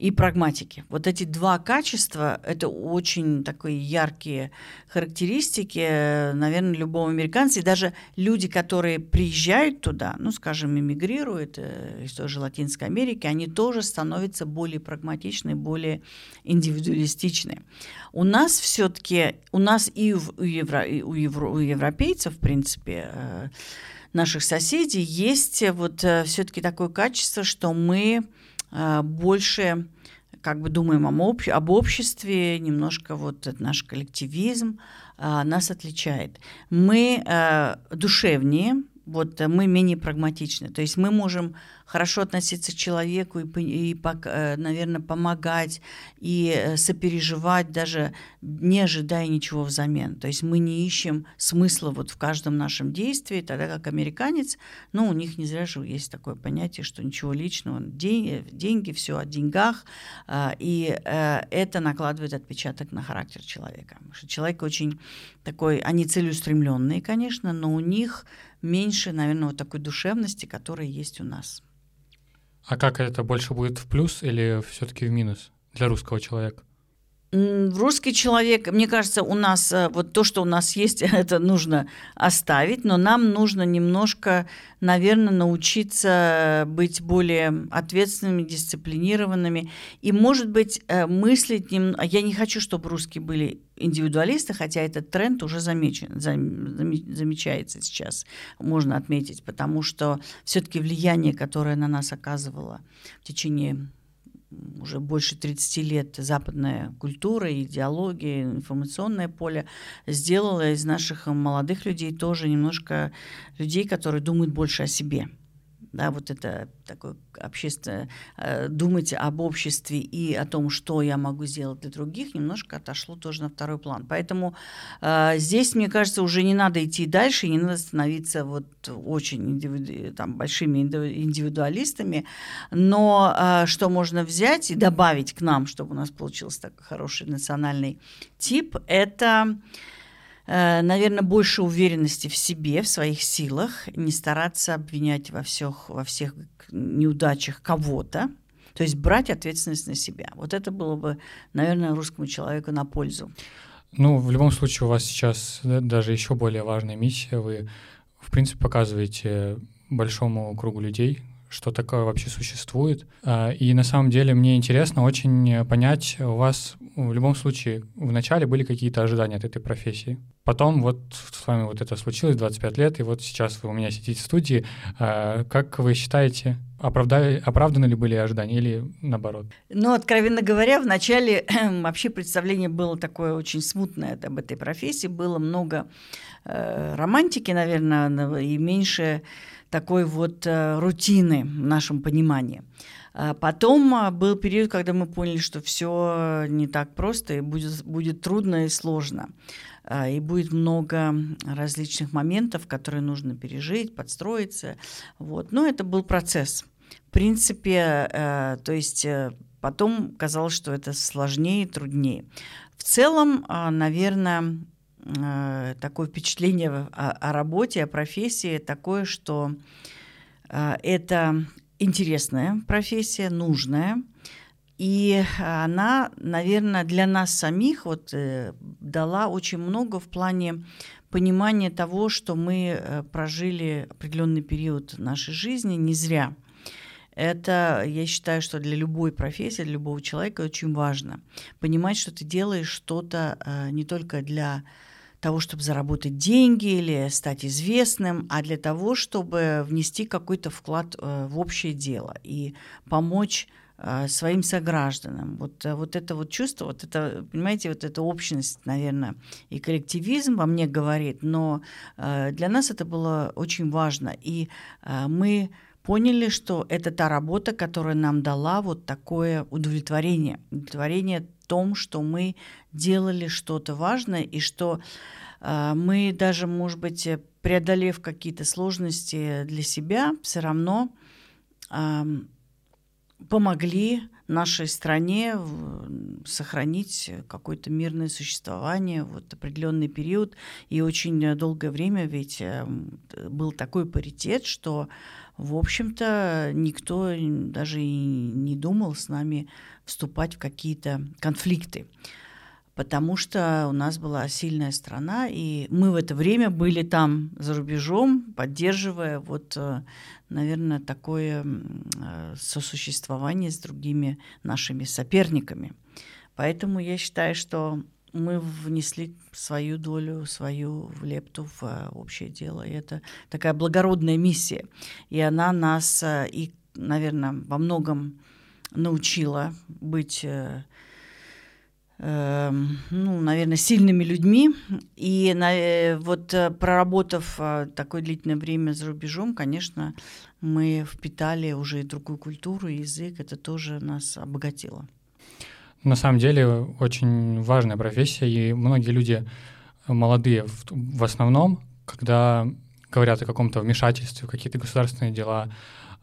и прагматики. Вот эти два качества – это очень такие яркие характеристики, наверное, любого американца. И даже люди, которые приезжают туда, ну, скажем, эмигрируют э, из той же Латинской Америки, они тоже становятся более прагматичны, более индивидуалистичны. У нас все-таки, у нас и у, евро, и у, евро, у европейцев, в принципе, э, наших соседей, есть вот э, все-таки такое качество, что мы больше как бы думаем об, об обществе, немножко вот наш коллективизм а, нас отличает. Мы а, душевнее, вот мы менее прагматичны. То есть мы можем хорошо относиться к человеку и, и э, наверное, помогать и э, сопереживать, даже не ожидая ничего взамен. То есть мы не ищем смысла вот в каждом нашем действии, тогда как американец, ну, у них не зря же есть такое понятие, что ничего личного, деньги, деньги все о деньгах, а, и э, это накладывает отпечаток на характер человека. Потому что человек очень такой, они целеустремленные, конечно, но у них меньше, наверное, вот такой душевности, которая есть у нас. А как это больше будет в плюс или все-таки в минус для русского человека? Русский человек, мне кажется, у нас э, вот то, что у нас есть, это нужно оставить, но нам нужно немножко, наверное, научиться быть более ответственными, дисциплинированными и, может быть, э, мыслить. Нем... Я не хочу, чтобы русские были индивидуалисты, хотя этот тренд уже замечен, замечается сейчас, можно отметить, потому что все-таки влияние, которое на нас оказывало в течение уже больше 30 лет западная культура, идеология, информационное поле сделала из наших молодых людей тоже немножко людей, которые думают больше о себе. Да, вот это такое общественное, э, думать об обществе и о том, что я могу сделать для других, немножко отошло тоже на второй план. Поэтому э, здесь, мне кажется, уже не надо идти дальше, не надо становиться вот очень индивиду, там, большими индивидуалистами, но э, что можно взять и добавить к нам, чтобы у нас получился такой хороший национальный тип, это наверное, больше уверенности в себе, в своих силах, не стараться обвинять во всех, во всех неудачах кого-то, то есть брать ответственность на себя. Вот это было бы, наверное, русскому человеку на пользу. Ну, в любом случае, у вас сейчас даже еще более важная миссия. Вы, в принципе, показываете большому кругу людей, что такое вообще существует. А, и на самом деле мне интересно очень понять, у вас в любом случае в начале были какие-то ожидания от этой профессии. Потом вот с вами вот это случилось 25 лет, и вот сейчас вы у меня сидите в студии. А, как вы считаете, оправдали, оправданы ли были ожидания или наоборот? Ну, откровенно говоря, в начале вообще представление было такое очень смутное об этой профессии. Было много э, романтики, наверное, и меньше такой вот э, рутины в нашем понимании. А потом а, был период, когда мы поняли, что все не так просто, и будет, будет трудно и сложно. А, и будет много различных моментов, которые нужно пережить, подстроиться. Вот. Но это был процесс. В принципе, э, то есть э, потом казалось, что это сложнее и труднее. В целом, наверное, э, такое впечатление о, о работе, о профессии такое, что это интересная профессия, нужная. И она, наверное, для нас самих вот, э, дала очень много в плане понимания того, что мы э, прожили определенный период нашей жизни не зря. Это, я считаю, что для любой профессии, для любого человека очень важно. Понимать, что ты делаешь что-то э, не только для того, чтобы заработать деньги или стать известным, а для того, чтобы внести какой-то вклад в общее дело и помочь своим согражданам. Вот, э, вот это вот чувство, вот это, понимаете, вот эта общность, наверное, и коллективизм во мне говорит, но для нас это было очень важно. И мы поняли, что это та работа, которая нам дала вот такое удовлетворение. Удовлетворение том, что мы делали что-то важное и что э, мы даже, может быть, преодолев какие-то сложности для себя, все равно э, помогли нашей стране сохранить какое-то мирное существование вот определенный период. И очень долгое время ведь э, был такой паритет, что в общем-то никто даже и не думал с нами вступать в какие-то конфликты потому что у нас была сильная страна, и мы в это время были там за рубежом, поддерживая вот, э, наверное, такое э, сосуществование с другими нашими соперниками. Поэтому я считаю, что мы внесли свою долю, свою лепту в э, общее дело. И это такая благородная миссия. И она нас и, наверное, во многом научила быть ну, наверное, сильными людьми. И э, вот э, проработав э, такое длительное время за рубежом, конечно, мы впитали уже и другую культуру, и язык. Это тоже нас обогатило. На самом деле очень важная профессия, и многие люди молодые в, в основном, когда говорят о каком-то вмешательстве в какие-то государственные дела,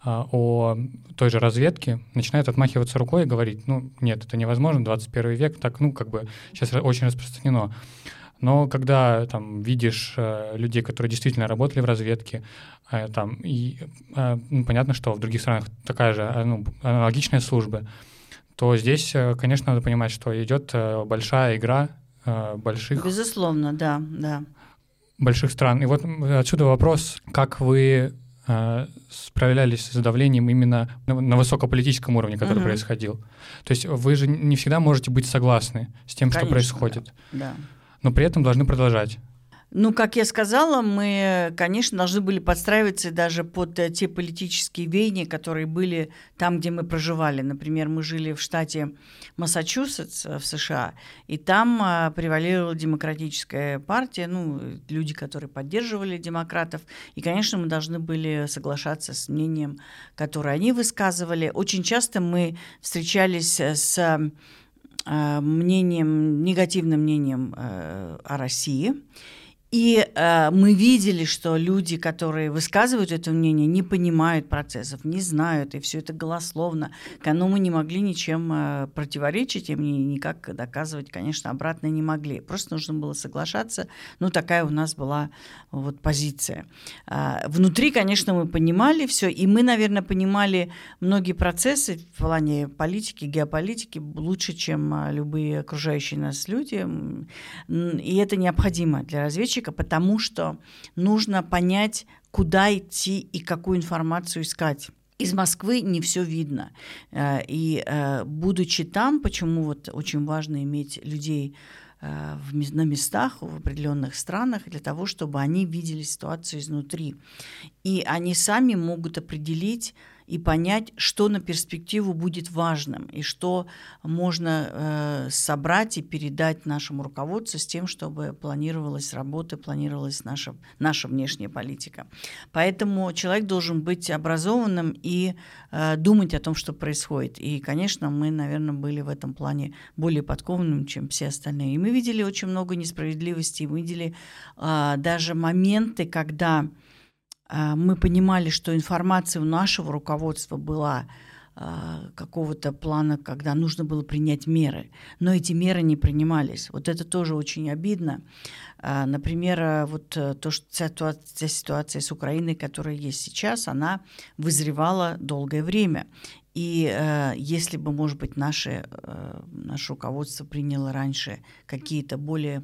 о той же разведке, начинают отмахиваться рукой и говорить, ну, нет, это невозможно, 21 век, так, ну, как бы сейчас очень распространено. Но когда там видишь э, людей, которые действительно работали в разведке, э, там, и э, ну, понятно, что в других странах такая же э, ну, аналогичная служба, то здесь, э, конечно, надо понимать, что идет э, большая игра э, больших... Безусловно, да, да. Больших стран. И вот отсюда вопрос, как вы справлялись с давлением именно на, на высокополитическом уровне, который uh-huh. происходил. То есть вы же не всегда можете быть согласны с тем, Конечно, что происходит. Да. Но при этом должны продолжать. Ну, как я сказала, мы, конечно, должны были подстраиваться даже под э, те политические веяния, которые были там, где мы проживали. Например, мы жили в штате Массачусетс э, в США, и там а, превалировала демократическая партия, ну, люди, которые поддерживали демократов. И, конечно, мы должны были соглашаться с мнением, которое они высказывали. Очень часто мы встречались с мнением, негативным мнением о России. И э, мы видели, что люди, которые высказывают это мнение, не понимают процессов, не знают, и все это голословно. Но мы не могли ничем э, противоречить им, ни, никак доказывать, конечно, обратно не могли. Просто нужно было соглашаться. Ну, такая у нас была вот позиция. Э, внутри, конечно, мы понимали все, и мы, наверное, понимали многие процессы в плане политики, геополитики лучше, чем э, любые окружающие нас люди. И это необходимо для разведчиков разведчика, потому что нужно понять, куда идти и какую информацию искать. Из Москвы не все видно. Э, и э, будучи там, почему вот очень важно иметь людей э, на местах в определенных странах для того, чтобы они видели ситуацию изнутри. И они сами могут определить, и понять, что на перспективу будет важным и что можно э, собрать и передать нашему руководству с тем, чтобы планировалась работа, планировалась наша, наша внешняя политика. Поэтому человек должен быть образованным и э, думать о том, что происходит. И, конечно, мы, наверное, были в этом плане более подкованными, чем все остальные. И мы видели очень много несправедливости, мы видели э, даже моменты, когда а, мы понимали, что информация у нашего руководства была а, какого-то плана, когда нужно было принять меры, но эти меры не принимались. Вот это тоже очень обидно. А, например, вот э, то, что ситуация, ситуация с Украиной, которая есть сейчас, она вызревала долгое время. И э, если бы, может быть, наше, э, наше руководство приняло раньше какие-то более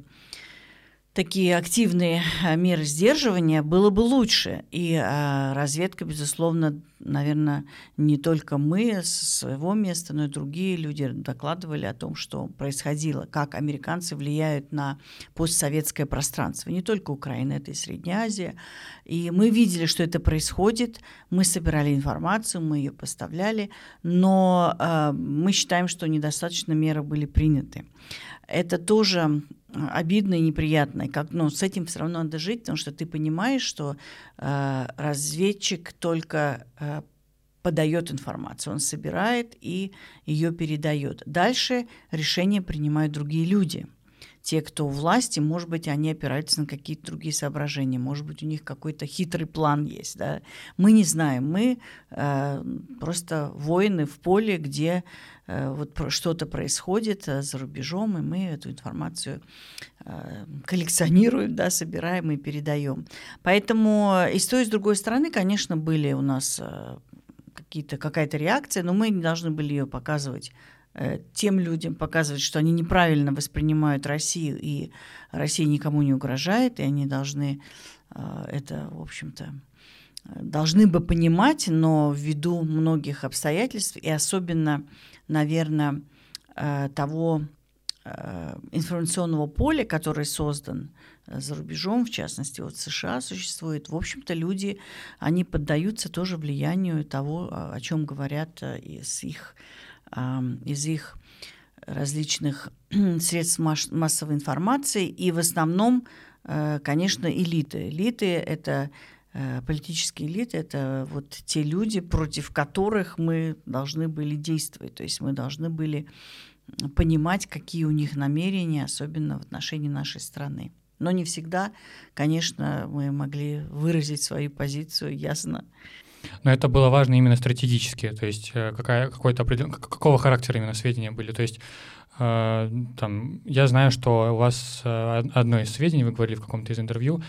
такие активные э, меры сдерживания, было бы лучше. И э, разведка, безусловно, наверное, не только мы с своего места, но и другие люди докладывали о том, что происходило, как американцы влияют на постсоветское пространство. Не только Украина, это и Средняя Азия. И мы видели, что это происходит, мы собирали информацию, мы ее поставляли, но э, мы считаем, что недостаточно меры были приняты. Это тоже обидно и неприятно. Как, ну, с этим все равно надо жить, потому что ты понимаешь, что э, разведчик только э, подает информацию, он собирает и ее передает. Дальше решения принимают другие люди. Те, кто у власти, может быть, они опираются на какие-то другие соображения, может быть, у них какой-то хитрый план есть. Да? Мы не знаем, мы э, просто воины в поле, где Э, вот что-то происходит э, за рубежом, и мы эту информацию э, коллекционируем, да, собираем и передаем. Поэтому и с той, и с другой стороны, конечно, были у нас какие-то, какая-то реакция, но мы не должны были ее показывать тем людям показывать, что они неправильно воспринимают Россию, и Россия никому не угрожает, и они должны это, в общем-то, должны бы понимать, но ввиду многих обстоятельств, и особенно наверное, э, того э, информационного поля, который создан э, за рубежом, в частности, вот США существует, в общем-то, люди, они поддаются тоже влиянию того, о чем говорят из их, из их различных средств массовой информации, и в основном, конечно, элиты. Элиты — это Э, политические элиты – это вот те люди, против которых мы должны были действовать. То есть мы должны были понимать, какие у них намерения, особенно в отношении нашей страны. Но не всегда, конечно, мы могли выразить свою позицию ясно. Но это было важно именно стратегически, то есть э, какая, какой-то определен... какого характера именно сведения были. То есть э, там, я знаю, что у вас э, одно из сведений, вы говорили в каком-то из интервью,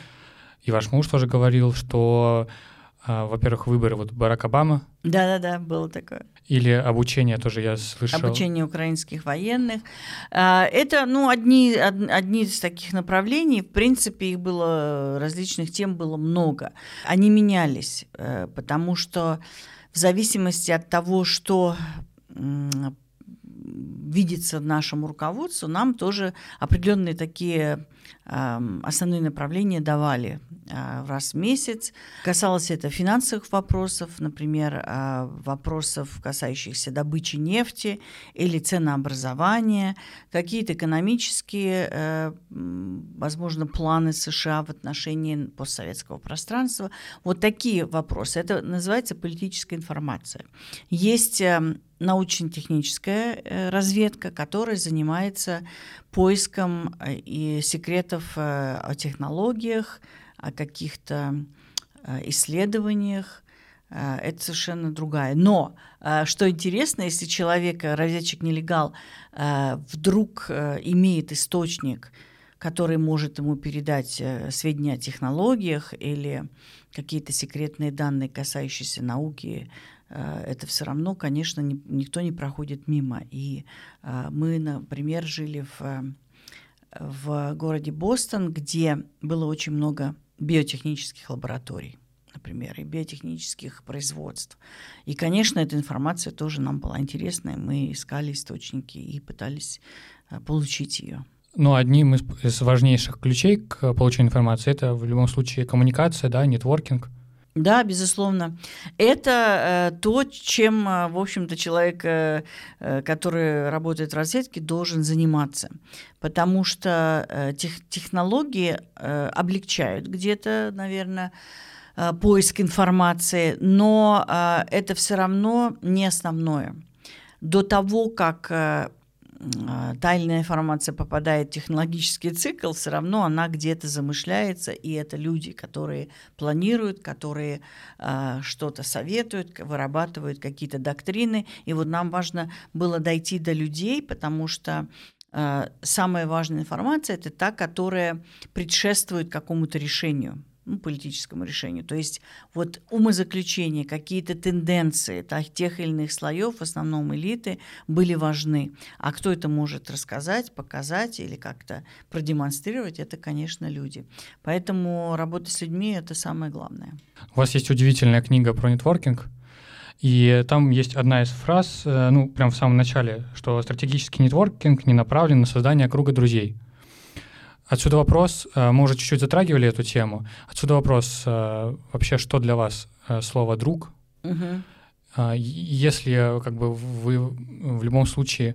и ваш муж тоже говорил, что, э, во-первых, выборы вот Барак Обама. Да-да-да, было такое. Или обучение тоже я слышал. Обучение украинских военных. А, это, ну, одни, одни из таких направлений. В принципе, их было, различных тем было много. Они менялись, э, потому что в зависимости от того, что видится нашему руководству, нам тоже определенные такие основные направления давали а, раз в месяц. Касалось это финансовых вопросов, например, а, вопросов, касающихся добычи нефти или ценообразования, какие-то экономические, э, возможно, планы США в отношении постсоветского пространства. Вот такие вопросы. Это называется политическая информация. Есть эм, научно-техническая э, разведка, которая занимается поиском э, и секретов э, о технологиях, о каких-то исследованиях. Это совершенно другая. Но что интересно, если человек, разведчик-нелегал, вдруг имеет источник, который может ему передать сведения о технологиях или какие-то секретные данные, касающиеся науки, Э, это все равно, конечно, никто не проходит мимо. И э, мы, например, жили в, в городе Бостон, где было очень много биотехнических лабораторий например, и биотехнических производств. И, конечно, эта информация тоже нам была интересна. Мы искали источники и пытались э, получить ее. Ну, одним из важнейших ключей к получению информации это в любом случае коммуникация, да, нетворкинг. Да, безусловно. Это э, то, чем, э, в общем-то, человек, э, э, который работает в разведке, должен заниматься. Потому что э, тех, технологии э, облегчают где-то, наверное, э, поиск информации, но э, это все равно не основное. До того, как э, тайная информация попадает в технологический цикл, все равно она где-то замышляется, и это люди, которые планируют, которые э, что-то советуют, вырабатывают какие-то доктрины. И вот нам важно было дойти до людей, потому что э, самая важная информация это та, которая предшествует какому-то решению ну, политическому решению. То есть вот умозаключения, какие-то тенденции тех или иных слоев, в основном элиты, были важны. А кто это может рассказать, показать или как-то продемонстрировать, это, конечно, люди. Поэтому работа с людьми — это самое главное. У вас есть удивительная книга про нетворкинг, и там есть одна из фраз, э, ну, прям в самом начале, что стратегический нетворкинг не направлен на создание круга друзей — Отсюда вопрос, э, мы уже чуть-чуть затрагивали эту тему. Отсюда вопрос, э, вообще, что для вас э, слово «друг»? Угу. Если как бы вы в любом случае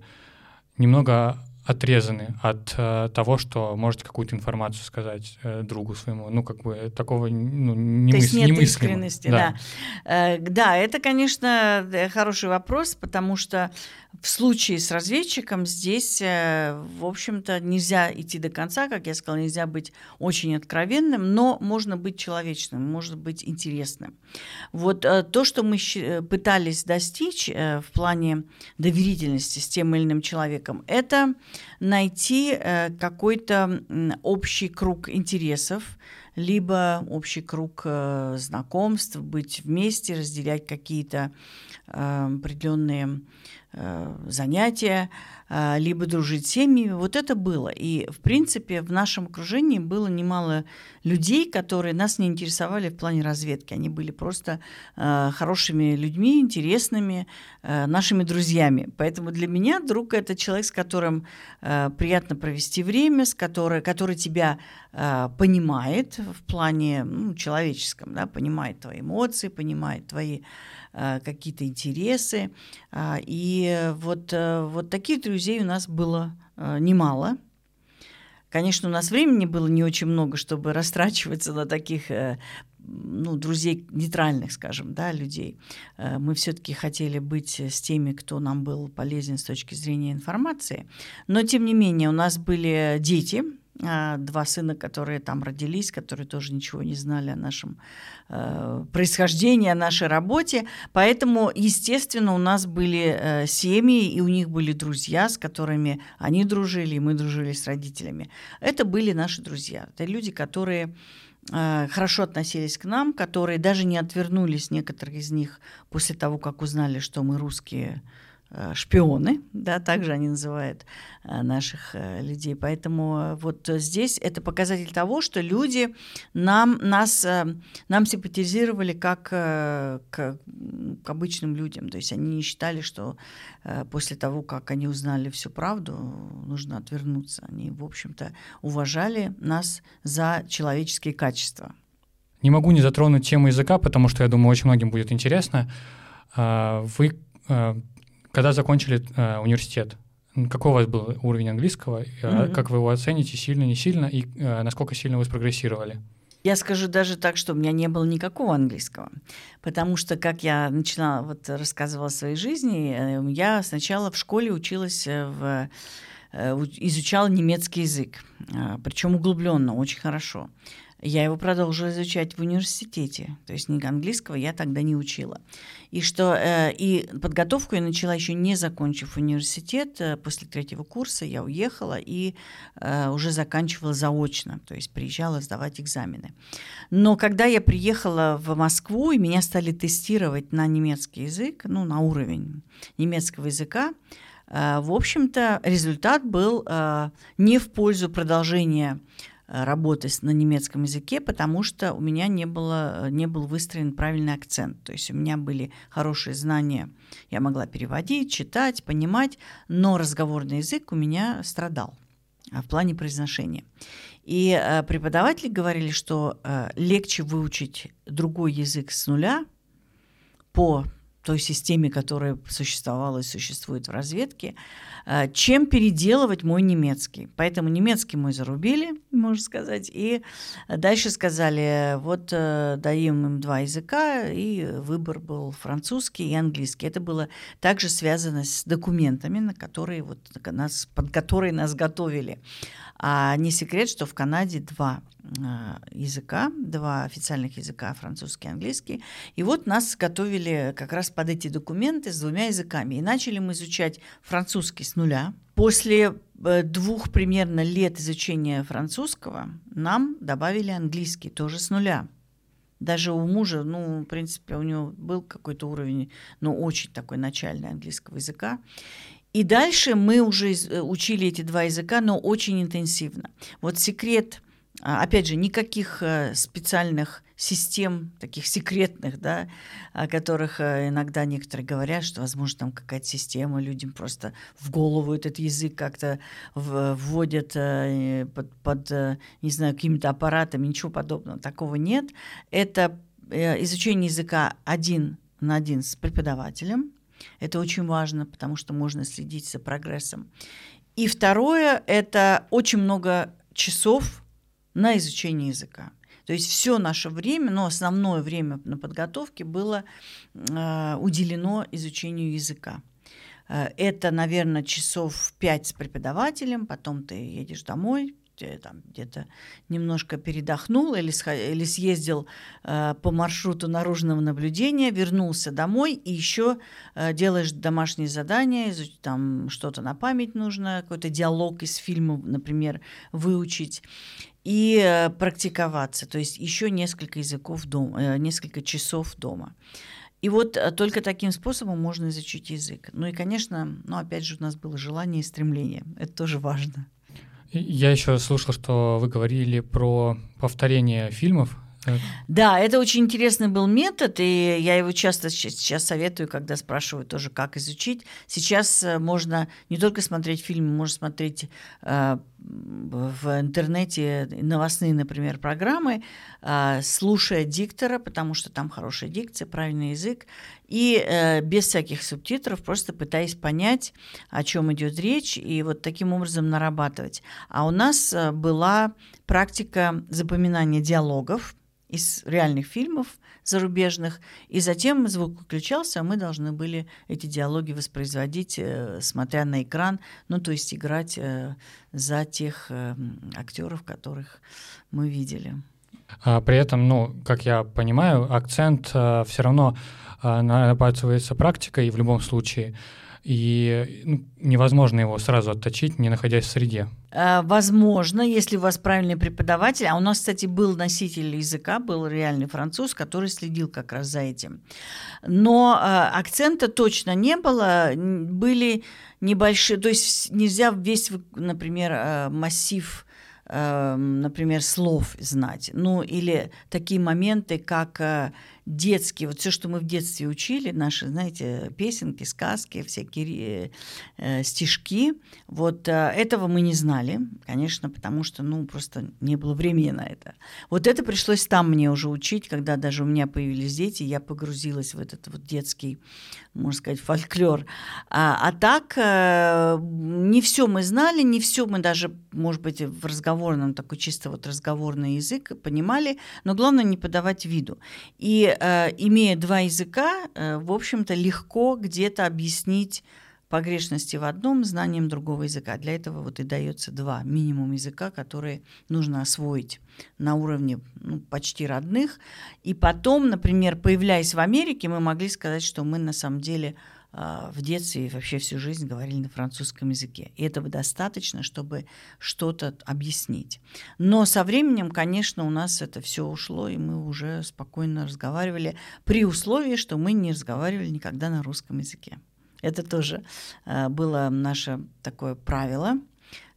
немного отрезаны от э, того, что можете какую-то информацию сказать э, другу своему. Ну, как бы такого ну, не То есть нет искренности, да. Да. Э, да, это, конечно, хороший вопрос, потому что в случае с разведчиком здесь, э, в общем-то, нельзя идти до конца, как я сказала, нельзя быть очень откровенным, но можно быть человечным, может быть интересным. Вот э, то, что мы э, пытались достичь в плане доверительности с тем или иным человеком, это найти какой-то общий круг интересов, либо общий круг знакомств, быть вместе, разделять какие-то определенные занятия, э, либо дружить с семьями. Вот это было. И, в принципе, в нашем окружении было немало людей, которые нас не интересовали в плане разведки. Они были просто э, хорошими людьми, интересными, нашими друзьями. Поэтому для меня друг – это человек, с которым приятно провести время, с который, который тебя понимает в плане ну, человеческом, да, понимает твои эмоции, понимает твои Э, какие-то интересы. А, и вот, э, вот таких друзей у нас было э, немало. Конечно, у нас времени было не очень много, чтобы растрачиваться на таких ну, друзей нейтральных, скажем, да, людей. Мы все-таки хотели быть с теми, кто нам был полезен с точки зрения информации. Но, тем не менее, у нас были дети, два сына, которые там родились, которые тоже ничего не знали о нашем э, происхождении, о нашей работе. Поэтому, естественно, у нас были э, семьи, и у них были друзья, с которыми они дружили, и мы дружили с родителями. Это были наши друзья. Это люди, которые э, хорошо относились к нам, которые даже не отвернулись, некоторые из них, после того, как узнали, что мы русские шпионы, да, также они называют э, наших э, людей. Поэтому вот здесь это показатель того, что люди нам, нас, нам симпатизировали как к, к обычным людям. То есть они не считали, что после того, как они узнали всю правду, нужно отвернуться. Они, в общем-то, уважали нас за человеческие качества. Не могу не затронуть тему языка, потому что, я думаю, очень многим будет интересно. А, вы когда закончили э, университет, какой у вас был уровень английского? Mm-hmm. Как вы его оцените? Сильно, не сильно? И э, насколько сильно вы спрогрессировали? Я скажу даже так, что у меня не было никакого английского, потому что, как я начала, вот рассказывала о своей жизни, э, я сначала в школе училась в э, изучала немецкий язык, причем углубленно, очень хорошо. Я его продолжила изучать в университете, то есть ни английского я тогда не учила. И что э, и подготовку я начала еще не закончив университет. Э, после третьего курса я уехала и э, уже заканчивала заочно, то есть приезжала сдавать экзамены. Но когда я приехала в Москву и меня стали тестировать на немецкий язык, ну на уровень немецкого языка, э, в общем-то результат был э, не в пользу продолжения работать на немецком языке, потому что у меня не, было, не был выстроен правильный акцент. То есть у меня были хорошие знания, я могла переводить, читать, понимать, но разговорный язык у меня страдал в плане произношения. И э, преподаватели говорили, что э, легче выучить другой язык с нуля по той системе, которая существовала и существует в разведке, э, чем переделывать мой немецкий. Поэтому немецкий мой зарубили, можно сказать, и дальше сказали, вот э, даем им два языка, и выбор был французский и английский. Это было также связано с документами, на которые вот нас, под которые нас готовили. А не секрет, что в Канаде два э, языка, два официальных языка, французский и английский. И вот нас готовили как раз под эти документы с двумя языками. И начали мы изучать французский с нуля. После э, двух примерно лет изучения французского нам добавили английский тоже с нуля. Даже у мужа, ну, в принципе, у него был какой-то уровень, но очень такой начальный английского языка. И дальше мы уже э, учили эти два языка, но очень интенсивно. Вот секрет, опять же, никаких э, специальных систем, таких секретных, да, о которых э, иногда некоторые говорят, что, возможно, там какая-то система, людям просто в голову этот язык как-то вводят под, под, не знаю, какими-то аппаратами, ничего подобного. Такого нет. Это изучение языка один на один с преподавателем, это очень важно, потому что можно следить за прогрессом. И второе – это очень много часов на изучение языка. То есть все наше время, но основное время на подготовке было э, уделено изучению языка. Э, это, наверное, часов пять с преподавателем, потом ты едешь домой, там где-то немножко передохнул или, или съездил э, по маршруту наружного наблюдения, вернулся домой и еще э, делаешь домашние задания, там что-то на память нужно, какой-то диалог из фильма, например, выучить и э, практиковаться, то есть еще несколько языков дома, э, несколько часов дома. И вот э, только таким способом можно изучить язык. Ну и, конечно, ну опять же у нас было желание и стремление. Это тоже важно. Я еще слушал, что вы говорили про повторение фильмов. Да, это очень интересный был метод, и я его часто сейчас советую, когда спрашивают тоже, как изучить. Сейчас можно не только смотреть фильмы, можно смотреть э, в интернете новостные, например, программы, э, слушая диктора, потому что там хорошая дикция, правильный язык, и э, без всяких субтитров, просто пытаясь понять, о чем идет речь, и вот таким образом нарабатывать. А у нас э, была практика запоминания диалогов, из реальных фильмов зарубежных, и затем звук выключался, а мы должны были эти диалоги воспроизводить, э, смотря на экран, ну, то есть играть э, за тех э, актеров, которых мы видели. А при этом, ну, как я понимаю, акцент все равно нарабатывается практикой в любом случае, и ну, невозможно его сразу отточить, не находясь в среде. Э, возможно, если у вас правильный преподаватель, а у нас, кстати, был носитель языка, был реальный француз, который следил как раз за этим. Но э, акцента точно не было, были небольшие, то есть нельзя весь, например, э, массив например, слов знать. Ну, или такие моменты, как детские, вот все, что мы в детстве учили, наши, знаете, песенки, сказки, всякие э, стишки, вот э, этого мы не знали, конечно, потому что, ну, просто не было времени на это. Вот это пришлось там мне уже учить, когда даже у меня появились дети, я погрузилась в этот вот детский, можно сказать, фольклор. А, а так, э, не все мы знали, не все мы даже, может быть, в разговорном, такой чисто вот разговорный язык понимали, но главное не подавать виду. И э, имея два языка, э, в общем-то, легко где-то объяснить погрешности в одном знанием другого языка. Для этого вот и дается два минимум языка, которые нужно освоить на уровне ну, почти родных. И потом, например, появляясь в Америке, мы могли сказать, что мы на самом деле а, в детстве и вообще всю жизнь говорили на французском языке. И этого достаточно, чтобы что-то объяснить. Но со временем, конечно, у нас это все ушло, и мы уже спокойно разговаривали при условии, что мы не разговаривали никогда на русском языке. Это тоже а, было наше такое правило,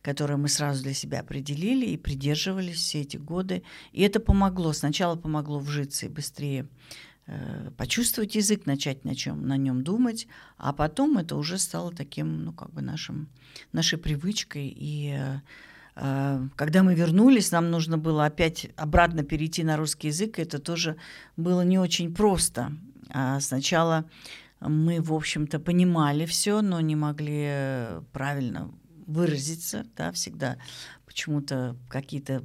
которое мы сразу для себя определили и придерживались все эти годы. И это помогло. Сначала помогло вжиться и быстрее Э, почувствовать язык, начать на, чем, на нем думать, а потом это уже стало таким, ну, как бы нашим, нашей привычкой. И э, э, когда мы вернулись, нам нужно было опять обратно перейти на русский язык, и это тоже было не очень просто. А сначала мы, в общем-то, понимали все, но не могли правильно выразиться, да, всегда почему-то какие-то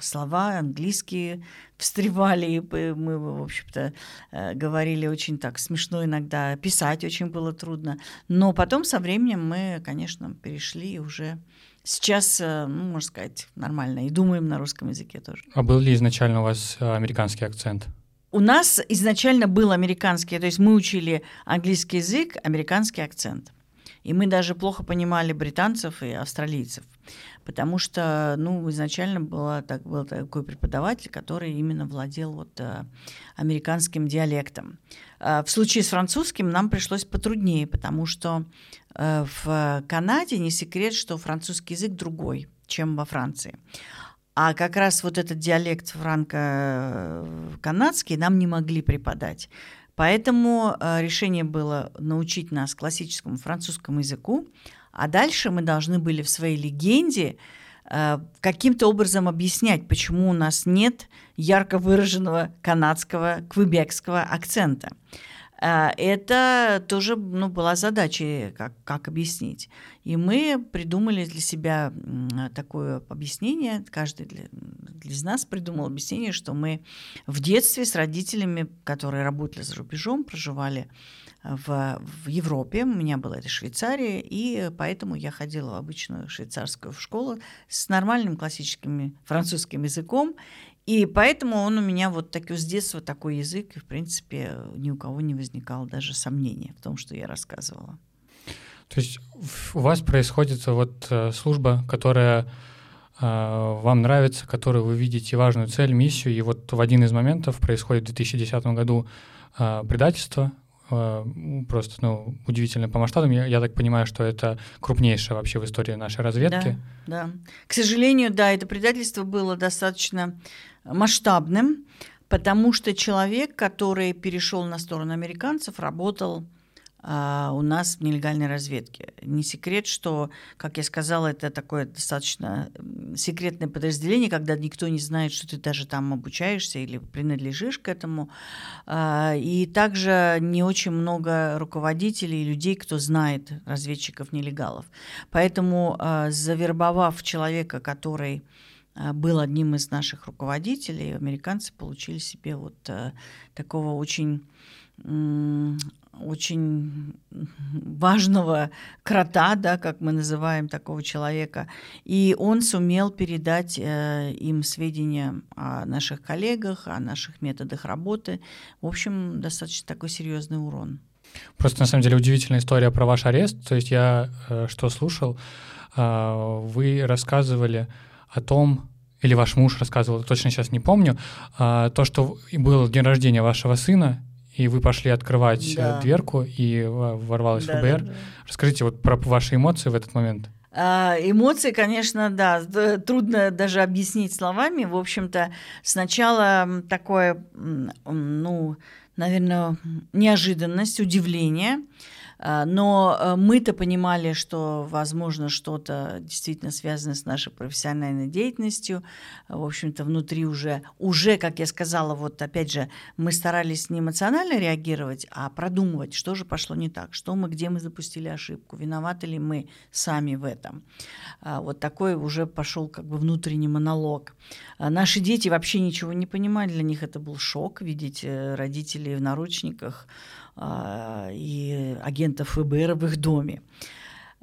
слова английские встревали, и мы, в общем-то, э, говорили очень так смешно иногда, писать очень было трудно. Но потом со временем мы, конечно, перешли и уже сейчас, э, ну, можно сказать, нормально, и думаем на русском языке тоже. А был ли изначально у вас э, американский акцент? У нас изначально был американский, то есть мы учили английский язык, американский акцент. И мы даже плохо понимали британцев и австралийцев потому что, ну, изначально была, так, был такой преподаватель, который именно владел вот э, американским диалектом. Э, в случае с французским нам пришлось потруднее, потому что э, в Канаде не секрет, что французский язык другой, чем во Франции. А как раз вот этот диалект франко-канадский нам не могли преподать. Поэтому решение было научить нас классическому французскому языку, а дальше мы должны были в своей легенде э, каким-то образом объяснять, почему у нас нет ярко выраженного канадского, квебекского акцента. Э, это тоже ну, была задача, как, как объяснить. И мы придумали для себя такое объяснение, каждый для, из нас придумал объяснение, что мы в детстве с родителями, которые работали за рубежом, проживали в, в Европе. У меня была это Швейцария, и поэтому я ходила в обычную швейцарскую школу с нормальным классическим французским языком. И поэтому он у меня вот такой с детства такой язык, и, в принципе, ни у кого не возникало даже сомнения в том, что я рассказывала. То есть у вас происходит вот э, служба, которая э, вам нравится, которую вы видите важную цель, миссию, и вот в один из моментов происходит в 2010 году э, предательство, просто ну, удивительно по масштабам. Я, я так понимаю, что это крупнейшее вообще в истории нашей разведки. Да, да. К сожалению, да, это предательство было достаточно масштабным, потому что человек, который перешел на сторону американцев, работал а, у нас в нелегальной разведке. Не секрет, что, как я сказала, это такое достаточно секретное подразделение, когда никто не знает, что ты даже там обучаешься или принадлежишь к этому. А, и также не очень много руководителей и людей, кто знает разведчиков-нелегалов. Поэтому, а, завербовав человека, который был одним из наших руководителей, американцы получили себе вот такого очень очень важного крота, да, как мы называем такого человека, и он сумел передать э, им сведения о наших коллегах, о наших методах работы. В общем, достаточно такой серьезный урон. Просто на самом деле удивительная история про ваш арест. То есть я э, что слушал, э, вы рассказывали о том, или ваш муж рассказывал, точно сейчас не помню, э, то, что был день рождения вашего сына, и вы пошли открывать э, да. дверку, и ворвалась да, ФБР. Да, да. Расскажите вот про ваши эмоции в этот момент. А, эмоции, конечно, да, трудно даже объяснить словами. В общем-то, сначала такое, ну, наверное, неожиданность, удивление – а, но э, мы-то понимали, что, возможно, что-то действительно связано с нашей профессиональной деятельностью. В общем-то, внутри уже, уже, как я сказала, вот опять же, мы старались не эмоционально реагировать, а продумывать, что же пошло не так, что мы, где мы запустили ошибку, виноваты ли мы сами в этом. А, вот такой уже пошел как бы внутренний монолог. А, наши дети вообще ничего не понимали, для них это был шок видеть э, родителей в наручниках, а, и агентов ФБР в их доме.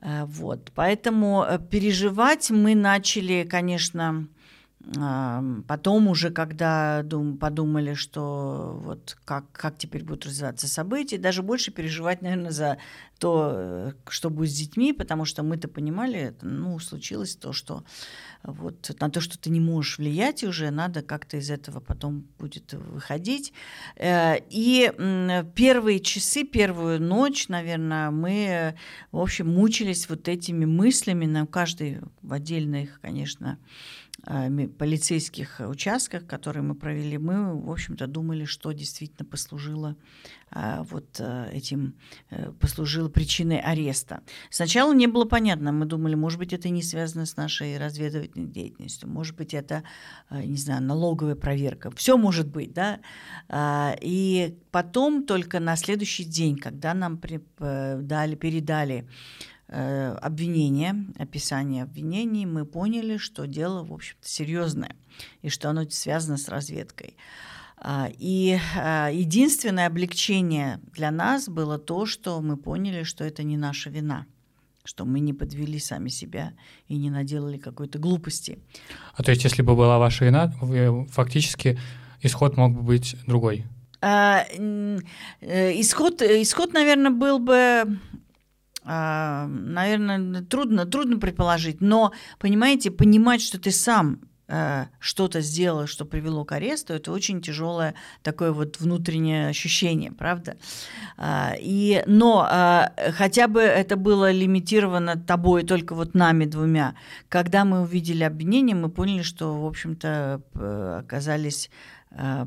А, вот. Поэтому э, переживать мы начали, конечно, а, Потом уже, когда подумали, что вот как, как теперь будут развиваться события, даже больше переживать, наверное, за то, э, что будет с детьми, потому что мы-то понимали, ну, случилось то, что вот на то, что ты не можешь влиять уже, надо как-то из этого потом будет выходить. Э, и первые часы, первую ночь, наверное, мы, в общем, мучились вот этими мыслями, на каждый в отдельных, конечно, э, полицейских участках, которые мы провели, мы, в общем-то, думали, что действительно послужило а, вот э, этим э, послужило причиной ареста. Сначала не было понятно, мы думали, может быть, это не связано с нашей разведывательной деятельностью, может быть, это, э, не знаю, налоговая проверка, все может быть, да. И потом только на следующий день, когда нам дали, передали обвинение, описание обвинений, мы поняли, что дело, в общем-то, серьезное и что оно связано с разведкой. А, и а, единственное облегчение для нас было то, что мы поняли, что это не наша вина что мы не подвели сами себя и не наделали какой-то глупости. А то есть, если бы была ваша вина, фактически исход мог бы быть другой? А, э, исход, исход, наверное, был бы наверное, трудно, трудно предположить, но, понимаете, понимать, что ты сам Э, что-то сделала, что привело к аресту, это очень тяжелое такое вот внутреннее ощущение, правда? А, и, но а, хотя бы это было лимитировано тобой, только вот нами двумя. Когда мы увидели обвинение, мы поняли, что, в общем-то, оказались Э,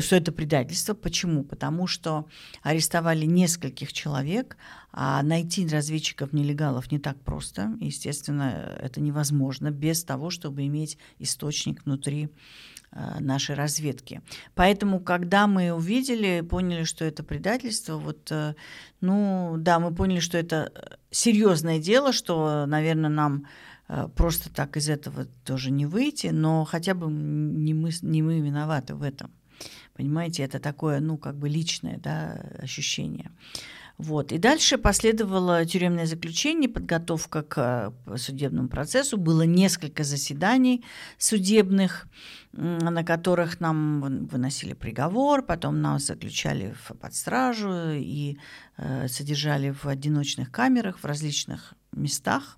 что это предательство. Почему? Потому что арестовали нескольких человек, а найти разведчиков-нелегалов не так просто. Естественно, это невозможно без того, чтобы иметь источник внутри э, нашей разведки. Поэтому, когда мы увидели, поняли, что это предательство, вот, э, ну, да, мы поняли, что это серьезное дело, что, наверное, нам Э, просто так из этого тоже не выйти, но хотя бы не мы, не мы виноваты в этом. Понимаете, это такое, ну, как бы личное да, ощущение. Вот. И дальше последовало тюремное заключение, подготовка к э, судебному процессу. Было несколько заседаний судебных, на которых нам выносили приговор, потом нас заключали под стражу и э, содержали в одиночных камерах в различных местах.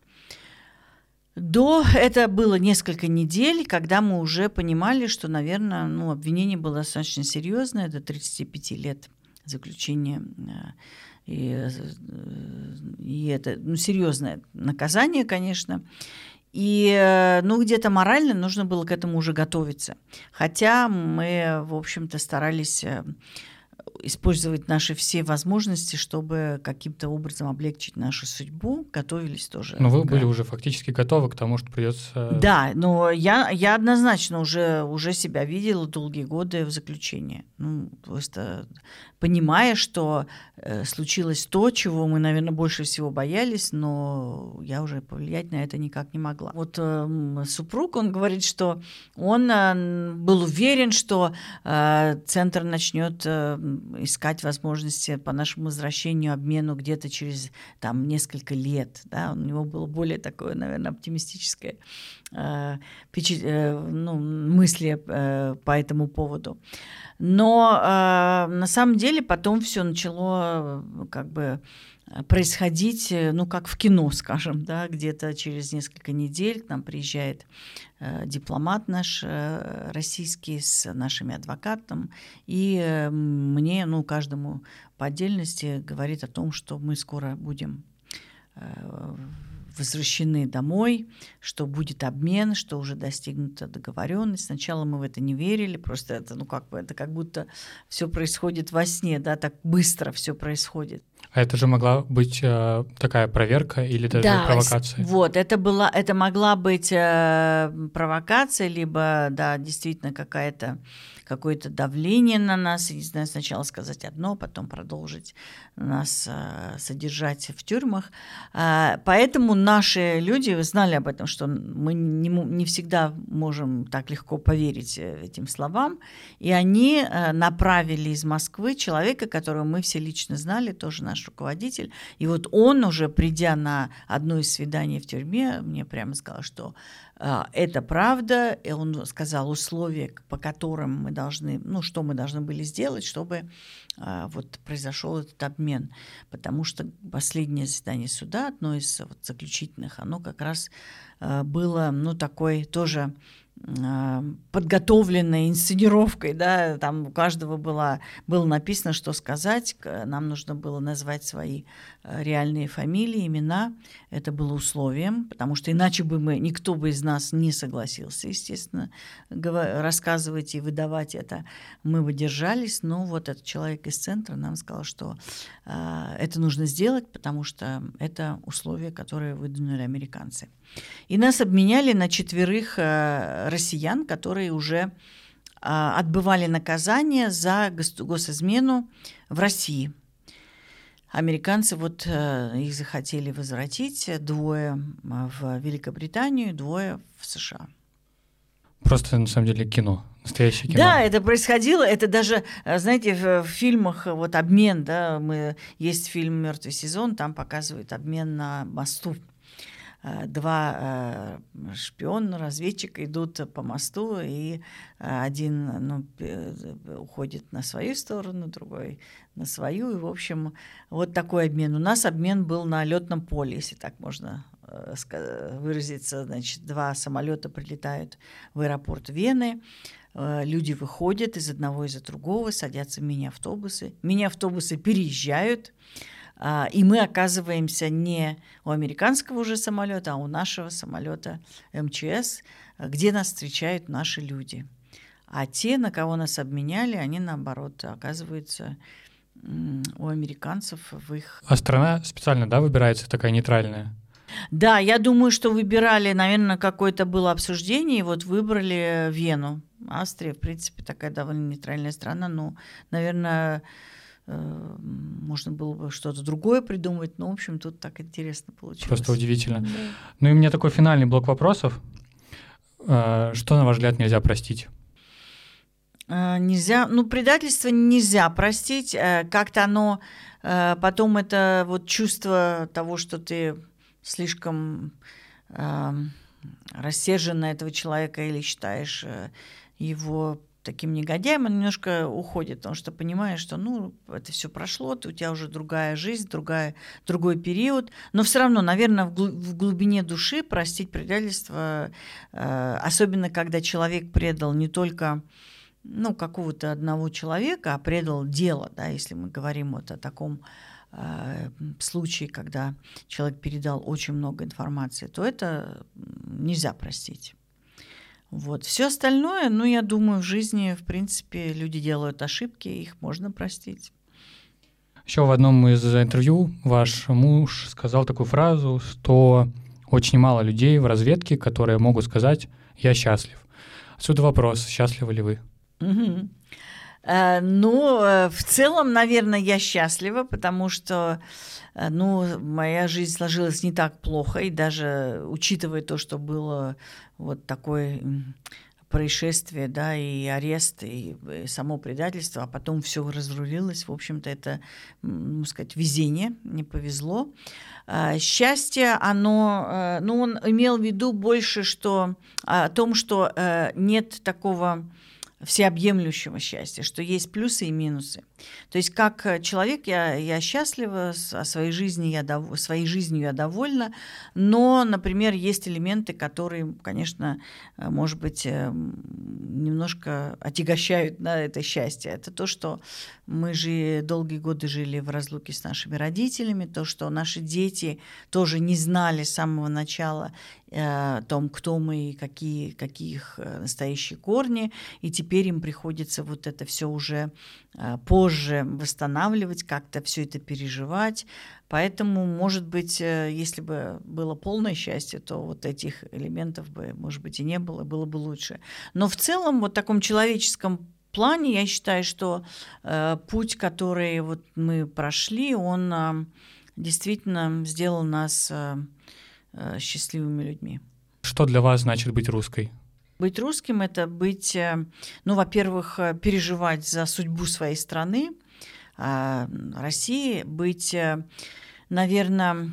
До это было несколько недель, когда мы уже понимали, что, наверное, ну, обвинение было достаточно серьезное, до 35 лет заключения. Э, и, э, и это ну, серьезное наказание, конечно. И э, ну, где-то морально нужно было к этому уже готовиться. Хотя мы, в общем-то, старались использовать наши все возможности, чтобы каким-то образом облегчить нашу судьбу, готовились тоже. Но вы к... были уже фактически готовы к тому, что придется. Да, но я, я однозначно уже, уже себя видела долгие годы в заключении. Ну, просто понимая, что э, случилось то, чего мы, наверное, больше всего боялись, но я уже повлиять на это никак не могла. Вот э, супруг, он говорит, что он э, был уверен, что э, центр начнет э, искать возможности по нашему возвращению, обмену где-то через там несколько лет. Да? У него было более такое, наверное, оптимистическое э, э, ну, мысли э, по этому поводу. Но э, на самом деле потом все начало как бы происходить, ну, как в кино, скажем, да, где-то через несколько недель к нам приезжает э, дипломат наш э, российский с нашими адвокатом, и э, мне, ну, каждому по отдельности говорит о том, что мы скоро будем э, возвращены домой, что будет обмен, что уже достигнута договоренность. Сначала мы в это не верили, просто это, ну как бы, это как будто все происходит во сне, да, так быстро все происходит. А это же могла быть э, такая проверка или даже да, провокация? Вот, это была, это могла быть э, провокация, либо, да, действительно какая-то какое-то давление на нас, не знаю, сначала сказать одно, потом продолжить нас э, содержать в тюрьмах. Э, поэтому наши люди знали об этом, что мы не, не всегда можем так легко поверить э, этим словам, и они э, направили из Москвы человека, которого мы все лично знали, тоже наш руководитель, и вот он уже, придя на одно из свиданий в тюрьме, мне прямо сказал, что а, это правда, и он сказал условия, по которым мы должны, ну, что мы должны были сделать, чтобы а, вот произошел этот обмен. Потому что последнее заседание суда, одно из вот заключительных, оно как раз а, было, ну, такой тоже а, подготовленной инсценировкой, да, там у каждого была, было написано, что сказать, нам нужно было назвать свои а, реальные фамилии, имена, это было условием, потому что иначе бы мы, никто бы из нас не согласился, естественно, рассказывать и выдавать это, мы бы держались, но вот этот человек из центра нам сказал, что э, это нужно сделать, потому что это условия, которые выдвинули американцы. И нас обменяли на четверых э, россиян, которые уже э, отбывали наказание за госизмену в России. Американцы вот э, их захотели возвратить, двое в Великобританию, двое в США. Просто на самом деле кино, настоящее кино. Да, это происходило, это даже, знаете, в, в фильмах вот обмен, да, мы есть фильм "Мертвый сезон", там показывают обмен на мосту Э, два э, шпиона, разведчика идут по мосту, и э, один ну, уходит на свою сторону, другой на свою. И, в общем, вот такой обмен. У нас обмен был на летном поле, если так можно выразиться. Значит, два самолета прилетают в аэропорт Вены. Люди выходят из одного из другого, садятся в мини-автобусы. Мини-автобусы переезжают. А, и мы оказываемся не у американского уже самолета, а у нашего самолета МЧС, где нас встречают наши люди. А те, на кого нас обменяли, они наоборот оказываются у американцев в их... А страна специально, да, выбирается такая нейтральная? Да, я думаю, что выбирали, наверное, какое-то было обсуждение, и вот выбрали Вену. Австрия, в принципе, такая довольно нейтральная страна, ну, наверное, можно было бы что-то другое придумать, но, в общем, тут так интересно получилось. Просто удивительно. Да. Ну и у меня такой финальный блок вопросов. Э, что, на ваш взгляд, нельзя простить? Э, нельзя, ну, предательство нельзя простить. Как-то оно, потом это вот чувство того, что ты слишком рассержен на этого человека или считаешь его таким негодяем, он немножко уходит, потому что понимаешь, что ну, это все прошло, у тебя уже другая жизнь, другая, другой период. Но все равно, наверное, в глубине души простить предательство, э, особенно когда человек предал не только ну, какого-то одного человека, а предал дело, да, если мы говорим вот о таком э, случае, когда человек передал очень много информации, то это нельзя простить. Вот. Все остальное, ну, я думаю, в жизни, в принципе, люди делают ошибки, их можно простить. Еще в одном из интервью ваш муж сказал такую фразу, что очень мало людей в разведке, которые могут сказать «я счастлив». Отсюда вопрос, счастливы ли вы? Угу. Э, ну, э, в целом, наверное, я счастлива, потому что э, ну, моя жизнь сложилась не так плохо, и даже учитывая то, что было вот такое происшествие, да, и арест, и, и само предательство, а потом все разрулилось. В общем-то, это, ну, сказать, везение, не повезло. Счастье, оно, ну, он имел в виду больше, что о том, что нет такого всеобъемлющего счастья, что есть плюсы и минусы. То есть как э, человек я, я счастлива, о своей жизни я дов... своей жизнью я довольна, но, например, есть элементы, которые, конечно, э, может быть, э, немножко отягощают на это счастье. Это то, что мы же долгие годы жили в разлуке с нашими родителями, то, что наши дети тоже не знали с самого начала о том, кто мы и какие, какие их настоящие корни, и теперь им приходится вот это все уже а, позже восстанавливать, как-то все это переживать. Поэтому, может быть, э, если бы было полное счастье, то вот этих элементов бы, может быть, и не было, было бы лучше. Но в целом, вот в таком человеческом плане, я считаю, что э, путь, который вот мы прошли, он э, действительно сделал нас э, э, счастливыми людьми. Что для вас значит быть русской? Быть русским – это быть, э, ну, во-первых, э, переживать за судьбу своей страны, а, России, быть, э, наверное,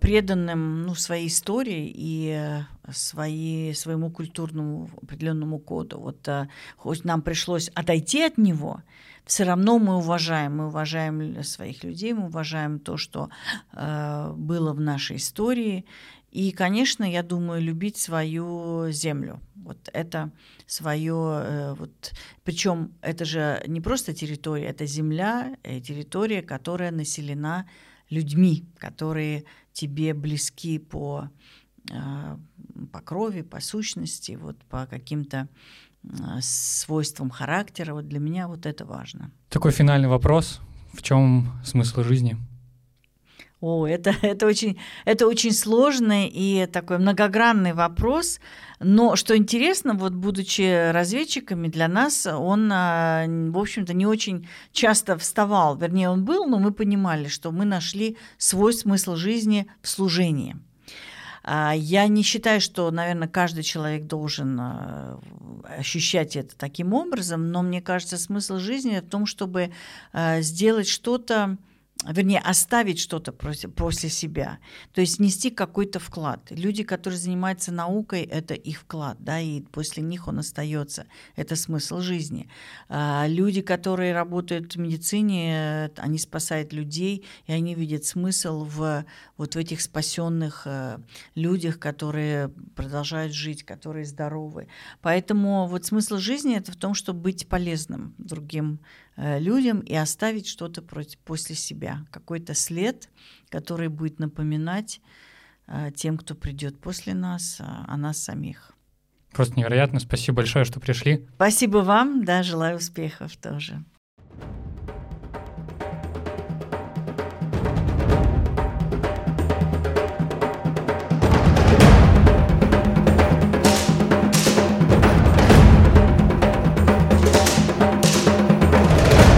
преданным ну, своей истории и своей, своему культурному определенному коду. Вот хоть нам пришлось отойти от него, все равно мы уважаем, мы уважаем своих людей, мы уважаем то, что э, было в нашей истории, и, конечно, я думаю, любить свою землю. Вот это свое, э, вот, причем это же не просто территория, это земля, э, территория, которая населена людьми, которые тебе близки по, э, по крови, по сущности, вот, по каким-то свойствам характера. Вот для меня вот это важно. Такой финальный вопрос. В чем смысл жизни? О, это, это, очень, это очень сложный и такой многогранный вопрос. Но что интересно, вот будучи разведчиками, для нас он, а, в общем-то, не очень часто вставал. Вернее, он был, но мы понимали, что мы нашли свой смысл жизни в служении. А, я не считаю, что, наверное, каждый человек должен а, ощущать это таким образом, но мне кажется, смысл жизни в том, чтобы сделать что-то, вернее, оставить что-то после себя, то есть нести какой-то вклад. Люди, которые занимаются наукой, это их вклад, да, и после них он остается. Это смысл жизни. А люди, которые работают в медицине, они спасают людей, и они видят смысл в вот в этих спасенных э, людях, которые продолжают жить, которые здоровы. Поэтому вот смысл жизни это в том, чтобы быть полезным другим Э, людям и оставить что-то после себя, какой-то след, который будет напоминать э, тем, кто придет после нас, о нас самих. Просто невероятно. Спасибо большое, что пришли. Спасибо вам, да, желаю успехов тоже.